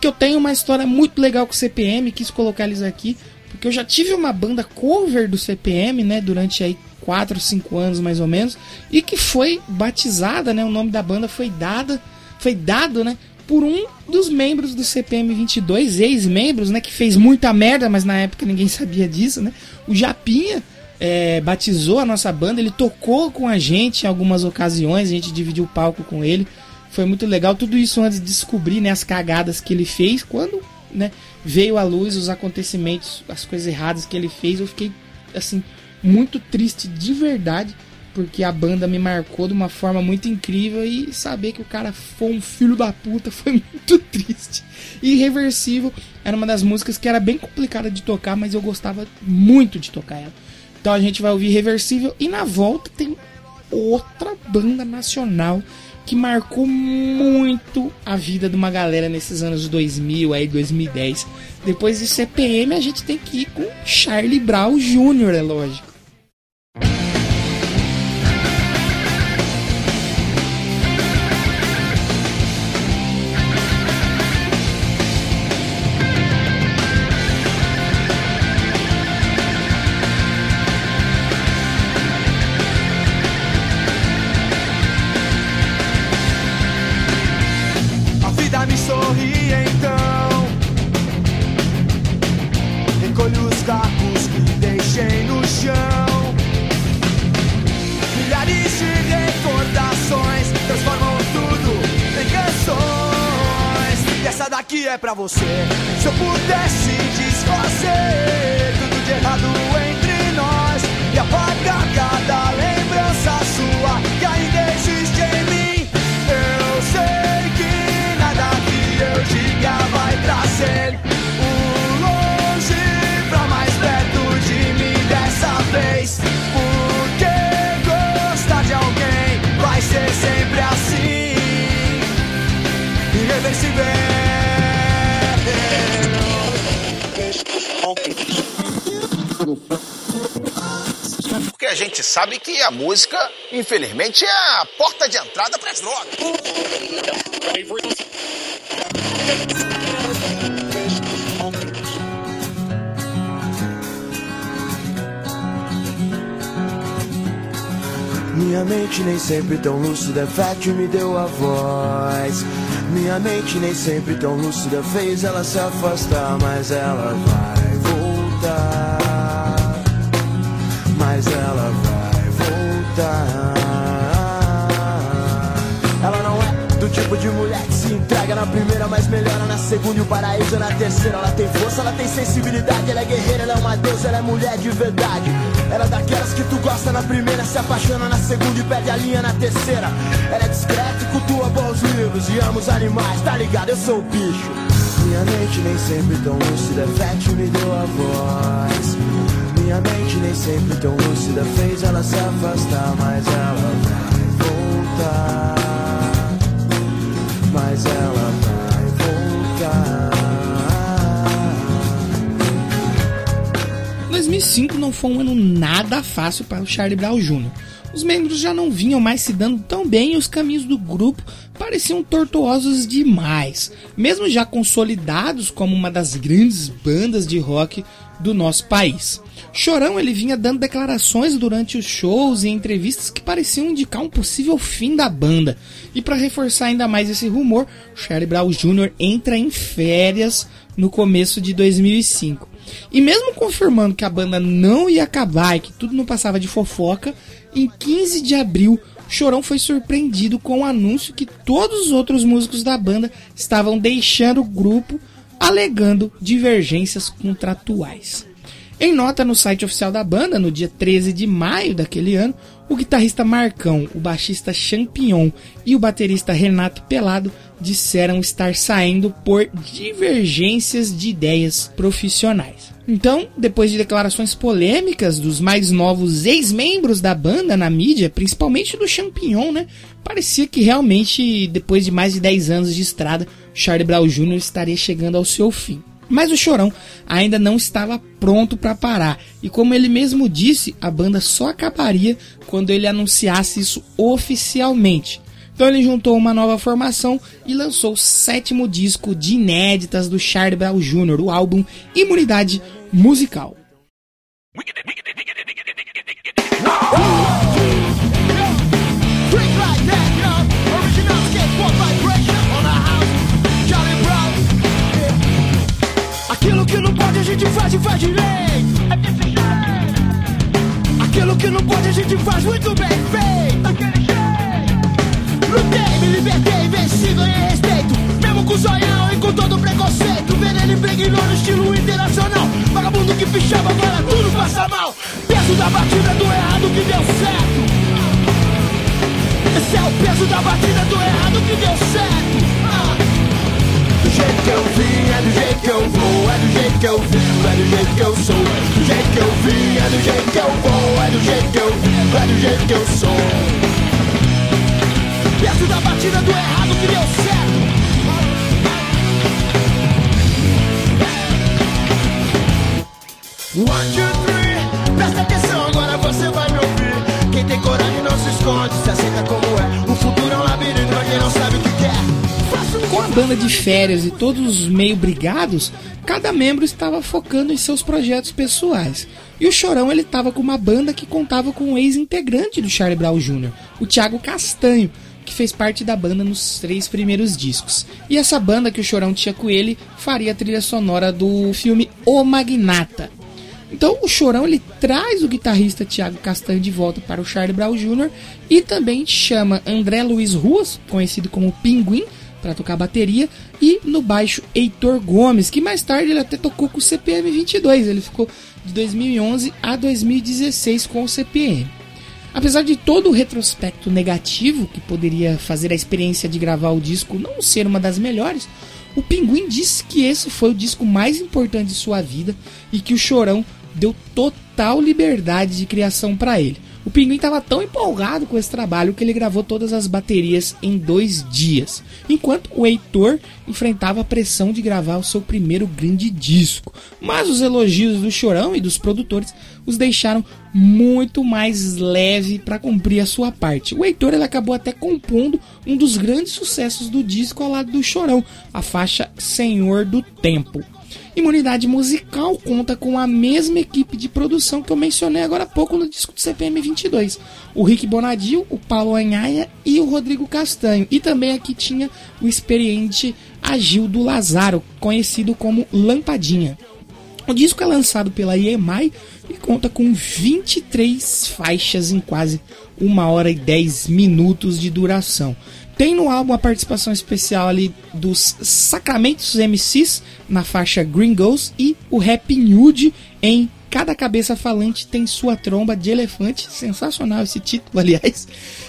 que eu tenho uma história muito legal com o CPM, quis colocar eles aqui, porque eu já tive uma banda cover do CPM, né, durante aí 4, 5 anos mais ou menos, e que foi batizada, né, o nome da banda foi dada, foi dado, né, por um dos membros do CPM 22, ex-membros, né, que fez muita merda, mas na época ninguém [laughs] sabia disso, né? O Japinha é, batizou a nossa banda, ele tocou com a gente em algumas ocasiões, a gente dividiu o palco com ele. Foi muito legal, tudo isso antes de descobrir né, as cagadas que ele fez. Quando né, veio à luz os acontecimentos, as coisas erradas que ele fez, eu fiquei assim muito triste de verdade porque a banda me marcou de uma forma muito incrível e saber que o cara foi um filho da puta foi [laughs] muito triste. Irreversível era uma das músicas que era bem complicada de tocar, mas eu gostava muito de tocar ela. Então a gente vai ouvir Reversível e na volta tem outra banda nacional que marcou muito a vida de uma galera nesses anos 2000, aí 2010. Depois de CPM a gente tem que ir com Charlie Brown Jr., é lógico. Gente sabe que a música, infelizmente, é a porta de entrada para as drogas. Minha mente nem sempre tão lúcida, fértil me deu a voz. Minha mente nem sempre tão lúcida fez ela se afastar, mas ela vai do tipo de mulher que se entrega na primeira, mas melhora na segunda e o paraíso na terceira. Ela tem força, ela tem sensibilidade, ela é guerreira, ela é uma deusa, ela é mulher de verdade. Ela é daquelas que tu gosta na primeira, se apaixona na segunda e perde a linha na terceira. Ela é discreta e cultua bons livros e ama os animais, tá ligado? Eu sou o bicho. Minha mente nem sempre tão lúcida, fértil me deu a voz. Minha mente nem sempre tão lúcida fez ela se afastar, mas ela vai voltar. Mas ela vai voltar. 2005 não foi um ano nada fácil para o Charlie Brown Jr. Os membros já não vinham mais se dando tão bem e os caminhos do grupo pareciam tortuosos demais, mesmo já consolidados como uma das grandes bandas de rock do nosso país. Chorão ele vinha dando declarações durante os shows e entrevistas que pareciam indicar um possível fim da banda. E para reforçar ainda mais esse rumor, Charlie Brown Jr. entra em férias no começo de 2005. E mesmo confirmando que a banda não ia acabar e que tudo não passava de fofoca, em 15 de abril, Chorão foi surpreendido com o anúncio que todos os outros músicos da banda estavam deixando o grupo, alegando divergências contratuais. Em nota no site oficial da banda, no dia 13 de maio daquele ano, o guitarrista Marcão, o baixista Champignon e o baterista Renato Pelado disseram estar saindo por divergências de ideias profissionais. Então, depois de declarações polêmicas dos mais novos ex-membros da banda na mídia, principalmente do Champignon, né? Parecia que realmente, depois de mais de 10 anos de estrada, Charlie Brown Jr. estaria chegando ao seu fim. Mas o Chorão ainda não estava pronto para parar, e como ele mesmo disse, a banda só acabaria quando ele anunciasse isso oficialmente. Então ele juntou uma nova formação e lançou o sétimo disco de inéditas do Charlie Brown Jr., o álbum Imunidade Musical. Gente faz e faz direito. É. Aquilo que não pode a gente faz muito bem feito. Daquele jeito. Lutei, me libertei, venci, ganhei respeito. Mesmo com o zoião e com todo preconceito. Veneno impregnou no estilo internacional. Vagabundo que pichava, agora tudo passa mal. Peso da batida do errado que deu certo. Esse é o peso da batida do errado que deu certo. Jeito que eu vim, é do jeito que eu vou, é do jeito que eu vivo, é do jeito que eu sou. Do jeito que eu vim, é do jeito que eu vou, é do jeito que eu vivo, é do jeito que eu sou. Peso da batida do errado que deu certo. One, two, three, presta atenção, agora você vai me ouvir. Quem tem coragem não se esconde, se aceita como é. O futuro é um labirinto pra quem não sabe o que quer. Com a banda de férias e todos meio brigados, cada membro estava focando em seus projetos pessoais. E o Chorão ele estava com uma banda que contava com um ex-integrante do Charlie Brown Jr., o Thiago Castanho, que fez parte da banda nos três primeiros discos. E essa banda que o Chorão tinha com ele faria a trilha sonora do filme O Magnata. Então o Chorão ele traz o guitarrista Thiago Castanho de volta para o Charlie Brown Jr. e também chama André Luiz Ruas, conhecido como Pinguim, para tocar bateria, e no baixo Heitor Gomes, que mais tarde ele até tocou com o CPM 22, ele ficou de 2011 a 2016 com o CPM. Apesar de todo o retrospecto negativo que poderia fazer a experiência de gravar o disco não ser uma das melhores, o Pinguim disse que esse foi o disco mais importante de sua vida e que o Chorão deu total liberdade de criação para ele. O Pinguim estava tão empolgado com esse trabalho que ele gravou todas as baterias em dois dias, enquanto o Heitor enfrentava a pressão de gravar o seu primeiro grande disco. Mas os elogios do Chorão e dos produtores os deixaram muito mais leve para cumprir a sua parte. O Heitor ele acabou até compondo um dos grandes sucessos do disco ao lado do Chorão, a faixa Senhor do Tempo. Imunidade Musical conta com a mesma equipe de produção que eu mencionei agora há pouco no disco do CPM 22. O Rick Bonadil, o Paulo Anhaia e o Rodrigo Castanho. E também aqui tinha o experiente Agildo Lazaro, conhecido como Lampadinha. O disco é lançado pela EMI e conta com 23 faixas em quase 1 hora e 10 minutos de duração. Tem no álbum a participação especial ali dos Sacramentos MCs na faixa Gringos e o Rap Nude em Cada Cabeça Falante tem sua tromba de elefante. Sensacional esse título, [laughs] aliás.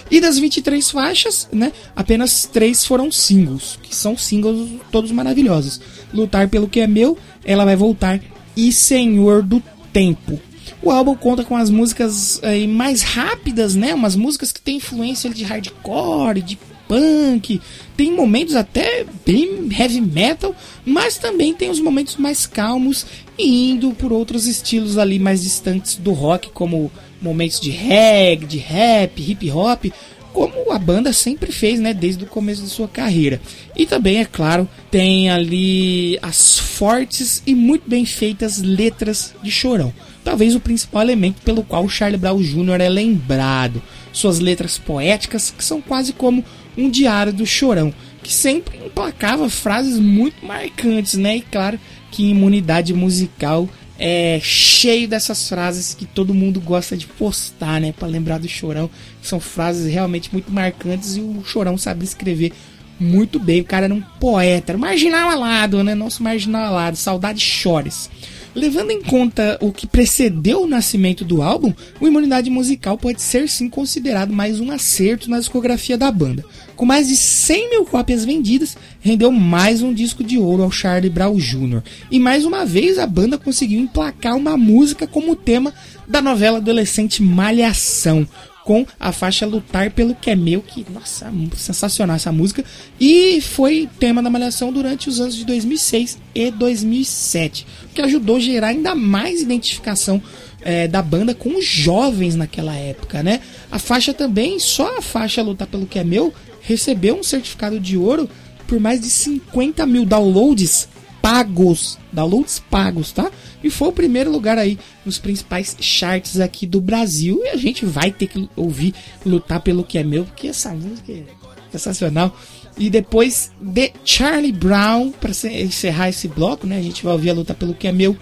E das 23 faixas, né, apenas três foram singles, que são singles todos maravilhosos. Lutar pelo que é meu, ela vai voltar e Senhor do Tempo. O álbum conta com as músicas aí, mais rápidas, né? Umas músicas que têm influência de hardcore, de punk, tem momentos até bem heavy metal, mas também tem os momentos mais calmos e indo por outros estilos ali mais distantes do rock, como momentos de reggae, de rap, hip hop, como a banda sempre fez, né, desde o começo de sua carreira. E também, é claro, tem ali as fortes e muito bem feitas letras de Chorão. Talvez o principal elemento pelo qual Charlie Brown Jr. é lembrado. Suas letras poéticas, que são quase como um diário do Chorão, que sempre emplacava frases muito marcantes, né? E claro que imunidade musical é cheio dessas frases que todo mundo gosta de postar, né? Para lembrar do Chorão. São frases realmente muito marcantes e o Chorão sabe escrever muito bem. O cara era um poeta, era marginal alado, né? Nosso marginal alado, saudade chores. Levando em conta o que precedeu o nascimento do álbum, o Imunidade Musical pode ser sim considerado mais um acerto na discografia da banda. Com mais de 100 mil cópias vendidas, rendeu mais um disco de ouro ao Charlie Brown Jr. E mais uma vez a banda conseguiu emplacar uma música como tema da novela adolescente Malhação, com a faixa Lutar pelo que é meu, que nossa, sensacional essa música, e foi tema da Malhação durante os anos de 2006 e 2007, o que ajudou a gerar ainda mais identificação é, da banda com os jovens naquela época, né? A faixa também, só a faixa Lutar pelo que é meu, recebeu um certificado de ouro por mais de 50 mil downloads pagos, downloads pagos, tá? E foi o primeiro lugar aí nos principais charts aqui do Brasil. E a gente vai ter que ouvir lutar pelo que é meu, porque essa música é sensacional. E depois de Charlie Brown, para encerrar esse bloco, né? A gente vai ouvir a luta pelo que é meu.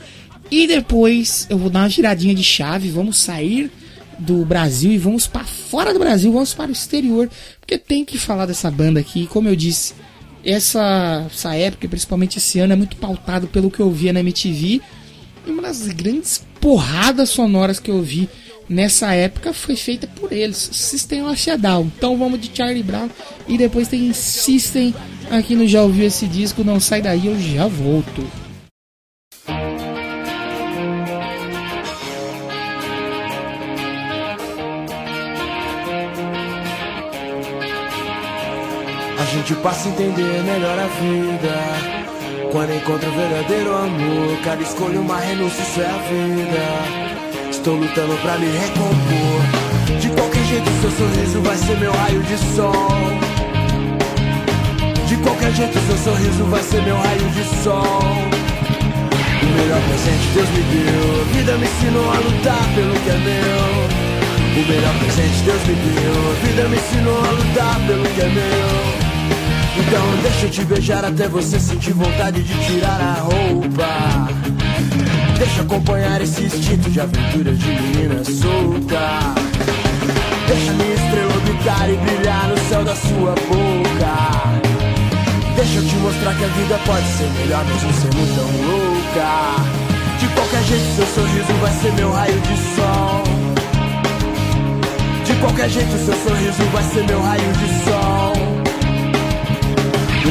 E depois eu vou dar uma giradinha de chave, vamos sair do Brasil e vamos para fora do Brasil, vamos para o exterior, porque tem que falar dessa banda aqui, como eu disse, essa, essa época, principalmente esse ano, é muito pautado pelo que eu via na MTV. E uma das grandes porradas sonoras que eu vi nessa época foi feita por eles, System of a Down. Então vamos de Charlie Brown e depois tem System aqui no Já Ouviu Esse Disco, não sai daí, eu já volto. Gente passa a entender melhor a vida. Quando encontra o verdadeiro amor, cada escolha uma renúncia, isso é a vida. Estou lutando pra me recompor. De qualquer jeito, seu sorriso vai ser meu raio de sol. De qualquer jeito, seu sorriso vai ser meu raio de sol. O melhor presente Deus me deu. Vida me ensinou a lutar pelo que é meu. O melhor presente Deus me deu. Vida me ensinou a lutar pelo que é meu. Então deixa eu te beijar até você sentir vontade de tirar a roupa. Deixa acompanhar esse instinto de aventura de menina solta. Deixa minha estrela orbitar e brilhar no céu da sua boca. Deixa eu te mostrar que a vida pode ser melhor mesmo sendo tão louca. De qualquer jeito, seu sorriso vai ser meu raio de sol. De qualquer jeito, seu sorriso vai ser meu raio de sol.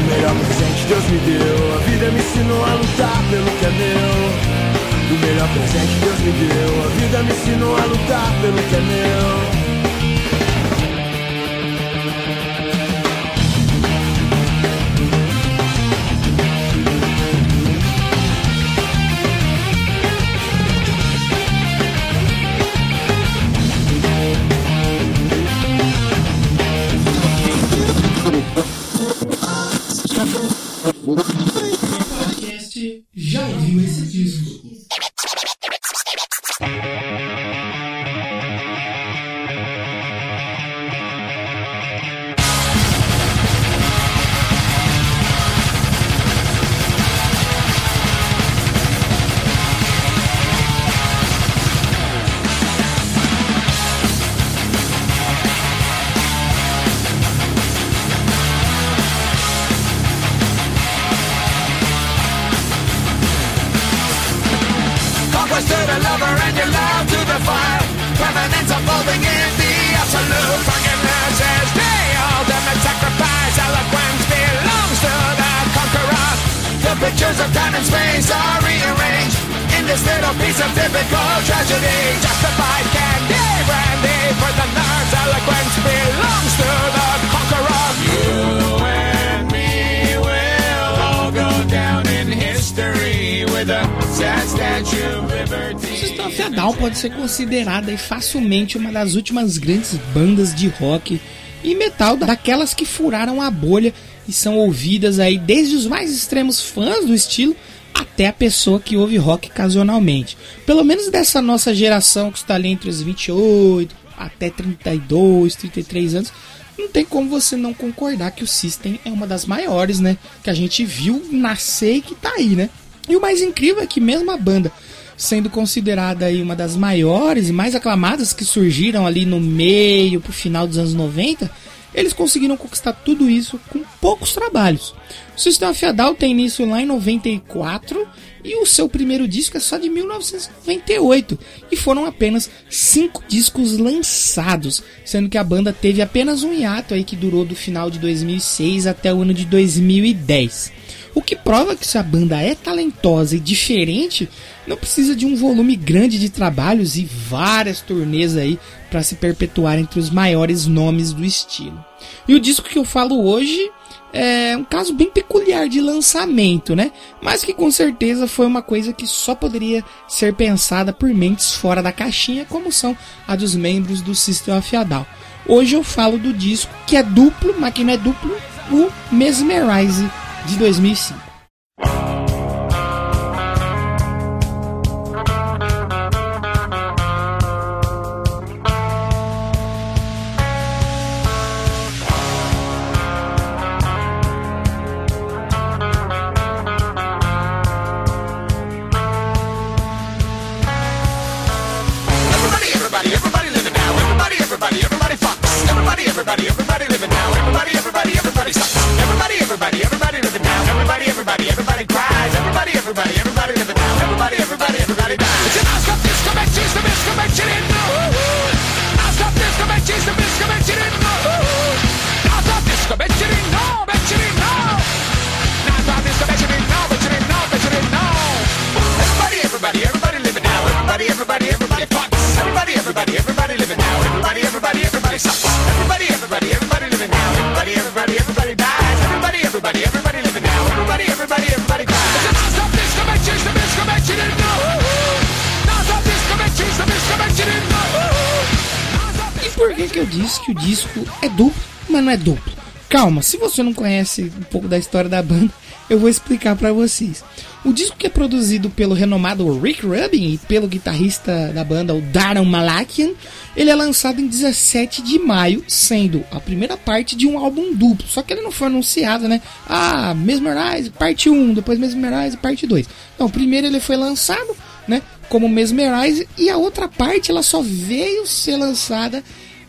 Melhor presente Deus me deu. A vida me ensinou a lutar pelo que é meu. O melhor presente Deus me deu. A vida me ensinou a lutar pelo que é meu. Of a Down pode ser considerada facilmente uma das últimas grandes bandas de rock e metal daquelas que furaram a bolha e são ouvidas aí desde os mais extremos fãs do estilo até a pessoa que ouve rock ocasionalmente. Pelo menos dessa nossa geração que está ali entre os 28 até 32, 33 anos, não tem como você não concordar que o System é uma das maiores, né? Que a gente viu nascer e que tá aí, né? E o mais incrível é que mesmo a banda sendo considerada aí uma das maiores e mais aclamadas que surgiram ali no meio pro final dos anos 90, eles conseguiram conquistar tudo isso com poucos trabalhos. O System of a Down tem início lá em 94 e o seu primeiro disco é só de 1998 e foram apenas cinco discos lançados, sendo que a banda teve apenas um hiato aí que durou do final de 2006 até o ano de 2010. O que prova que se a banda é talentosa e diferente, não precisa de um volume grande de trabalhos e várias turnês aí para se perpetuar entre os maiores nomes do estilo. E o disco que eu falo hoje é um caso bem peculiar de lançamento, né? Mas que com certeza foi uma coisa que só poderia ser pensada por mentes fora da caixinha, como são a dos membros do System of a Down. Hoje eu falo do disco que é duplo, mas que não é duplo, o Mesmerize de 2005. Everybody, everybody, everybody living now. Everybody, everybody, everybody sucks. Everybody, everybody, everybody. Everybody, everybody, everybody cries. Everybody, everybody, everybody living now. Everybody, everybody, everybody dies. Non stop disco match is the disco match in no. Non stop disco match is the disco match in no. Non stop disco match in por que, o disco é duplo, mas não é duplo? Calma, se você não conhece um pouco da história da banda, eu vou explicar pra vocês. O disco que é produzido pelo renomado Rick Rubin e pelo guitarrista da banda, o Darren Malakian, ele é lançado em 17 de maio, sendo a primeira parte de um álbum duplo. Só que ele não foi anunciado, né? Ah, Mesmerize, parte 1, depois Mesmerize, parte 2. Não, primeiro ele foi lançado, né? Como Mesmerize, e a outra parte ela só veio ser lançada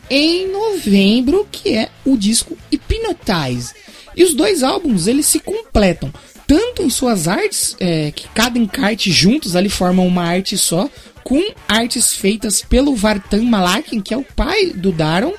em novembro, que é o disco Hypnotize. E os dois álbuns eles se completam, tanto em suas artes, é, que cada encarte juntos ali formam uma arte só, com artes feitas pelo Vartan Malakian, que é o pai do Daron,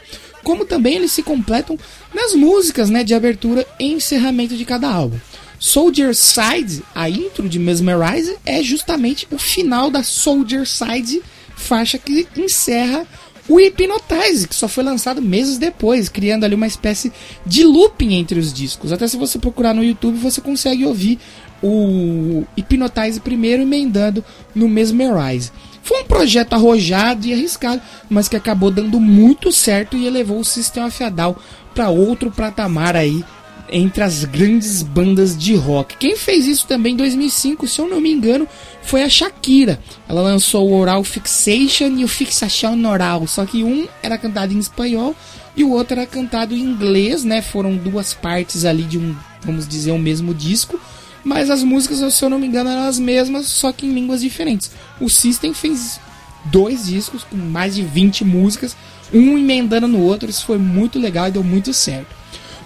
como também eles se completam nas músicas né, de abertura e encerramento de cada álbum. Soldier Side, a intro de Mesmerize, é justamente o final da Soldier Side, faixa que encerra o Hypnotize, que só foi lançado meses depois, criando ali uma espécie de looping entre os discos. Até se você procurar no YouTube, você consegue ouvir o Hypnotize primeiro emendando no Mesmerize. Foi um projeto arrojado e arriscado, mas que acabou dando muito certo e elevou o System of a Down para outro patamar aí entre as grandes bandas de rock. Quem fez isso também em 2005, se eu não me engano, foi a Shakira. Ela lançou o Oral Fixation e o Fixation Oral, só que um era cantado em espanhol e o outro era cantado em inglês, né? Foram duas partes ali de um, vamos dizer, um mesmo disco. Mas as músicas, se eu não me engano, eram as mesmas, só que em línguas diferentes. O System fez dois discos com mais de 20 músicas, um emendando no outro. Isso foi muito legal e deu muito certo.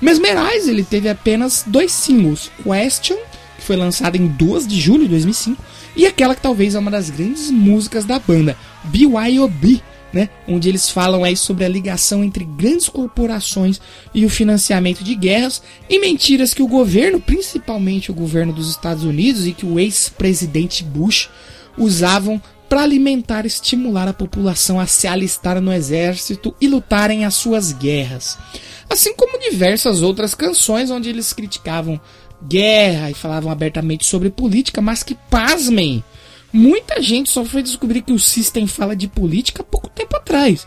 Mesmerize ele teve apenas dois singles, Question, que foi lançada em 2 de julho de 2005, e aquela que talvez é uma das grandes músicas da banda, BYOB, né, onde eles falam aí sobre a ligação entre grandes corporações e o financiamento de guerras e mentiras que o governo, principalmente o governo dos Estados Unidos e que o ex-presidente Bush usavam para alimentar e estimular a população a se alistar no exército e lutarem as suas guerras. Assim como diversas outras canções onde eles criticavam guerra e falavam abertamente sobre política, mas que, pasmem, muita gente só foi descobrir que o System fala de política pouco tempo atrás.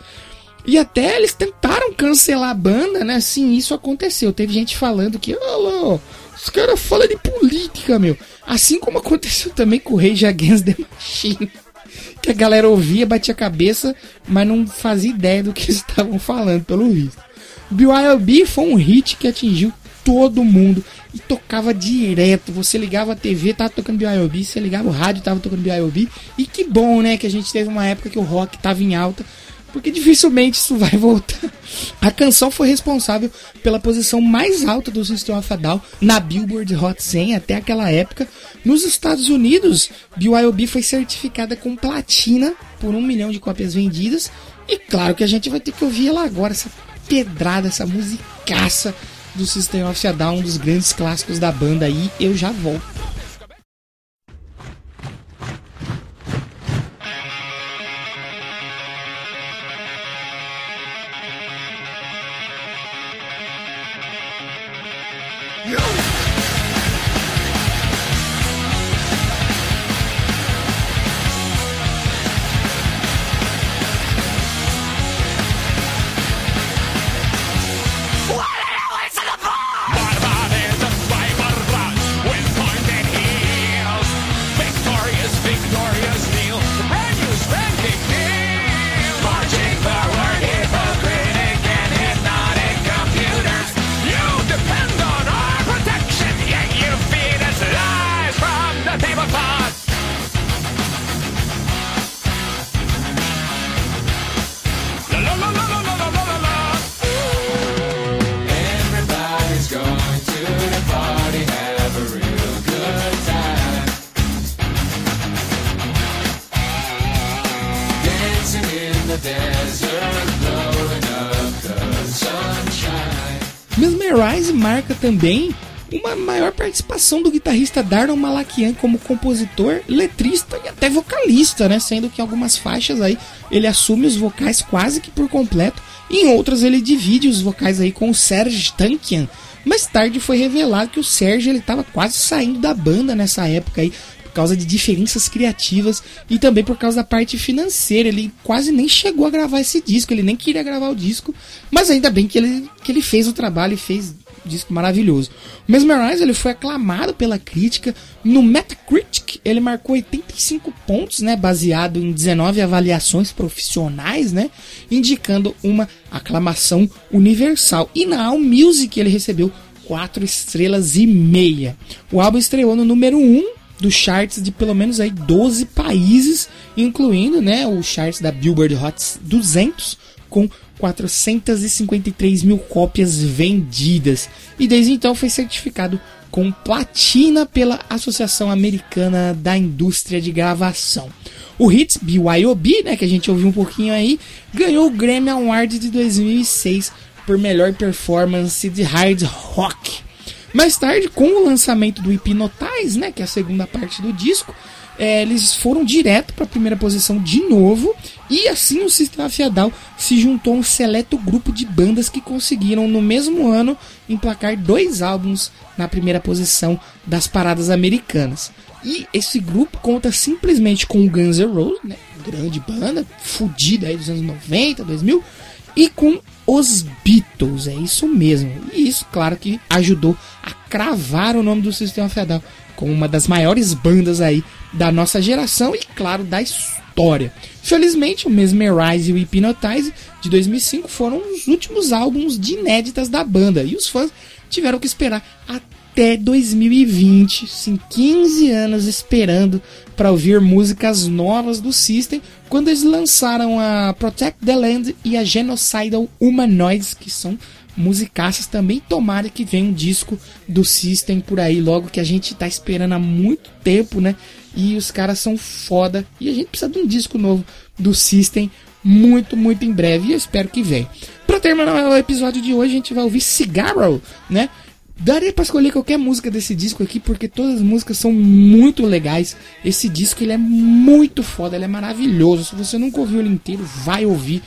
E até eles tentaram cancelar a banda, né? Sim, isso aconteceu. Teve gente falando que, lá, os caras falam de política, meu. Assim como aconteceu também com o Rage Against the Machine. Que a galera ouvia, batia a cabeça, mas não fazia ideia do que [laughs] estavam falando, pelo visto. BYOB foi um hit que atingiu todo mundo e tocava direto. Você ligava a TV, tava tocando BYOB, você ligava o rádio, tava tocando BYOB. E que bom, né, que a gente teve uma época que o rock tava em alta, porque dificilmente isso vai voltar. A canção foi responsável pela posição mais alta do System of a Down na Billboard Hot 100 até aquela época. Nos Estados Unidos, BYOB foi certificada com platina por um milhão de cópias vendidas. E claro que a gente vai ter que ouvir ela agora, essa pedrada, essa musicaça do System of a Down, um dos grandes clássicos da banda aí. Eu já volto. Também uma maior participação do guitarrista Darnell Malakian como compositor, letrista e até vocalista, né? Sendo que em algumas faixas aí ele assume os vocais quase que por completo, e em outras ele divide os vocais aí com o Serge Tankian. Mais tarde foi revelado que o Serge ele estava quase saindo da banda nessa época aí, por causa de diferenças criativas e também por causa da parte financeira. Ele quase nem chegou a gravar esse disco, ele nem queria gravar o disco, mas ainda bem que ele, que ele fez o trabalho e fez disco maravilhoso. O Mesmerize ele foi aclamado pela crítica. No Metacritic ele marcou 85 pontos, né, baseado em 19 avaliações profissionais, né, indicando uma aclamação universal. E na AllMusic ele recebeu 4 estrelas e meia. O álbum estreou no número 1 dos charts de pelo menos aí 12 países, incluindo, né, o charts da Billboard Hot 200 com 453 mil cópias vendidas. E desde então foi certificado com platina pela Associação Americana da Indústria de Gravação. O Hits BYOB, né, que a gente ouviu um pouquinho aí, ganhou o Grammy Award de 2006 por melhor performance de hard rock. Mais tarde, com o lançamento do Hypnotize, né, que é a segunda parte do disco, é, eles foram direto para a primeira posição de novo e assim o System of a Down se juntou a um seleto grupo de bandas que conseguiram no mesmo ano emplacar dois álbuns na primeira posição das paradas americanas. E esse grupo conta simplesmente com o Guns N' Roses, né, grande banda, fodida aí dos anos 90, 2000, e com os Beatles, é isso mesmo. E isso, claro que ajudou a cravar o nome do System of a Down como uma das maiores bandas aí da nossa geração e, claro, da história. Felizmente, o Mesmerize e o Hypnotize de 2005 foram os últimos álbuns de inéditas da banda e os fãs tiveram que esperar até 2020, sim, 15 anos esperando para ouvir músicas novas do System, quando eles lançaram a Protect the Land e a Genocidal Humanoids, que são musicaças também. Tomara que venha um disco do System por aí, logo que a gente tá esperando há muito tempo, né? E os caras são foda. E a gente precisa de um disco novo do System muito, muito em breve. E eu espero que venha. Pra terminar o episódio de hoje, a gente vai ouvir Cigarro, né? Daria pra escolher qualquer música desse disco aqui, porque todas as músicas são muito legais. Esse disco ele é muito foda, ele é maravilhoso. Se você nunca ouviu ele inteiro, vai ouvir.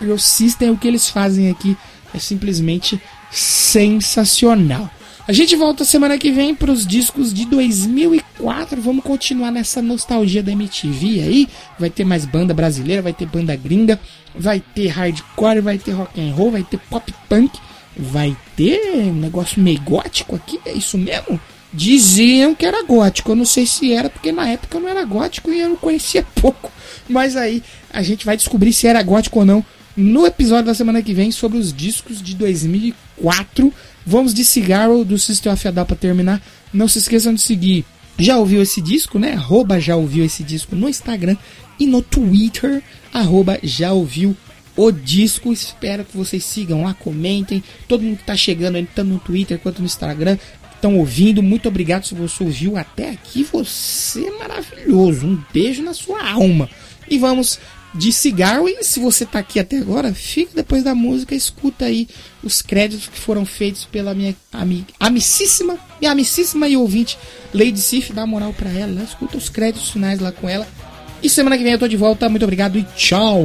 E o System, o que eles fazem aqui é simplesmente sensacional. A gente volta semana que vem para os discos de 2004. Vamos continuar nessa nostalgia da MTV aí. Vai ter mais banda brasileira, vai ter banda gringa, vai ter hardcore, vai ter rock and roll, vai ter pop punk, vai ter um negócio meio gótico aqui. É isso mesmo? Diziam que era gótico. Eu não sei se era porque na época eu não era gótico e eu não conhecia [laughs] pouco. Mas aí a gente vai descobrir se era gótico ou não no episódio da semana que vem sobre os discos de 2004. Vamos de Cigarro do System of a Down para terminar. Não se esqueçam de seguir. Já ouviu esse disco, né? Arroba já ouviu esse disco no Instagram e no Twitter. Arroba já ouviu o disco. Espero que vocês sigam lá, comentem. Todo mundo que tá chegando, aí tanto no Twitter quanto no Instagram, estão ouvindo. Muito obrigado se você ouviu até aqui. Você é maravilhoso. Um beijo na sua alma. E vamos de cigarro. E se você está aqui até agora, fica depois da música, escuta aí os créditos que foram feitos pela minha ami, amicíssima, e amicíssima e ouvinte Lady Sif. Dá moral para ela, né? escuta os créditos finais lá com ela. E semana que vem eu tô de volta. Muito obrigado e tchau!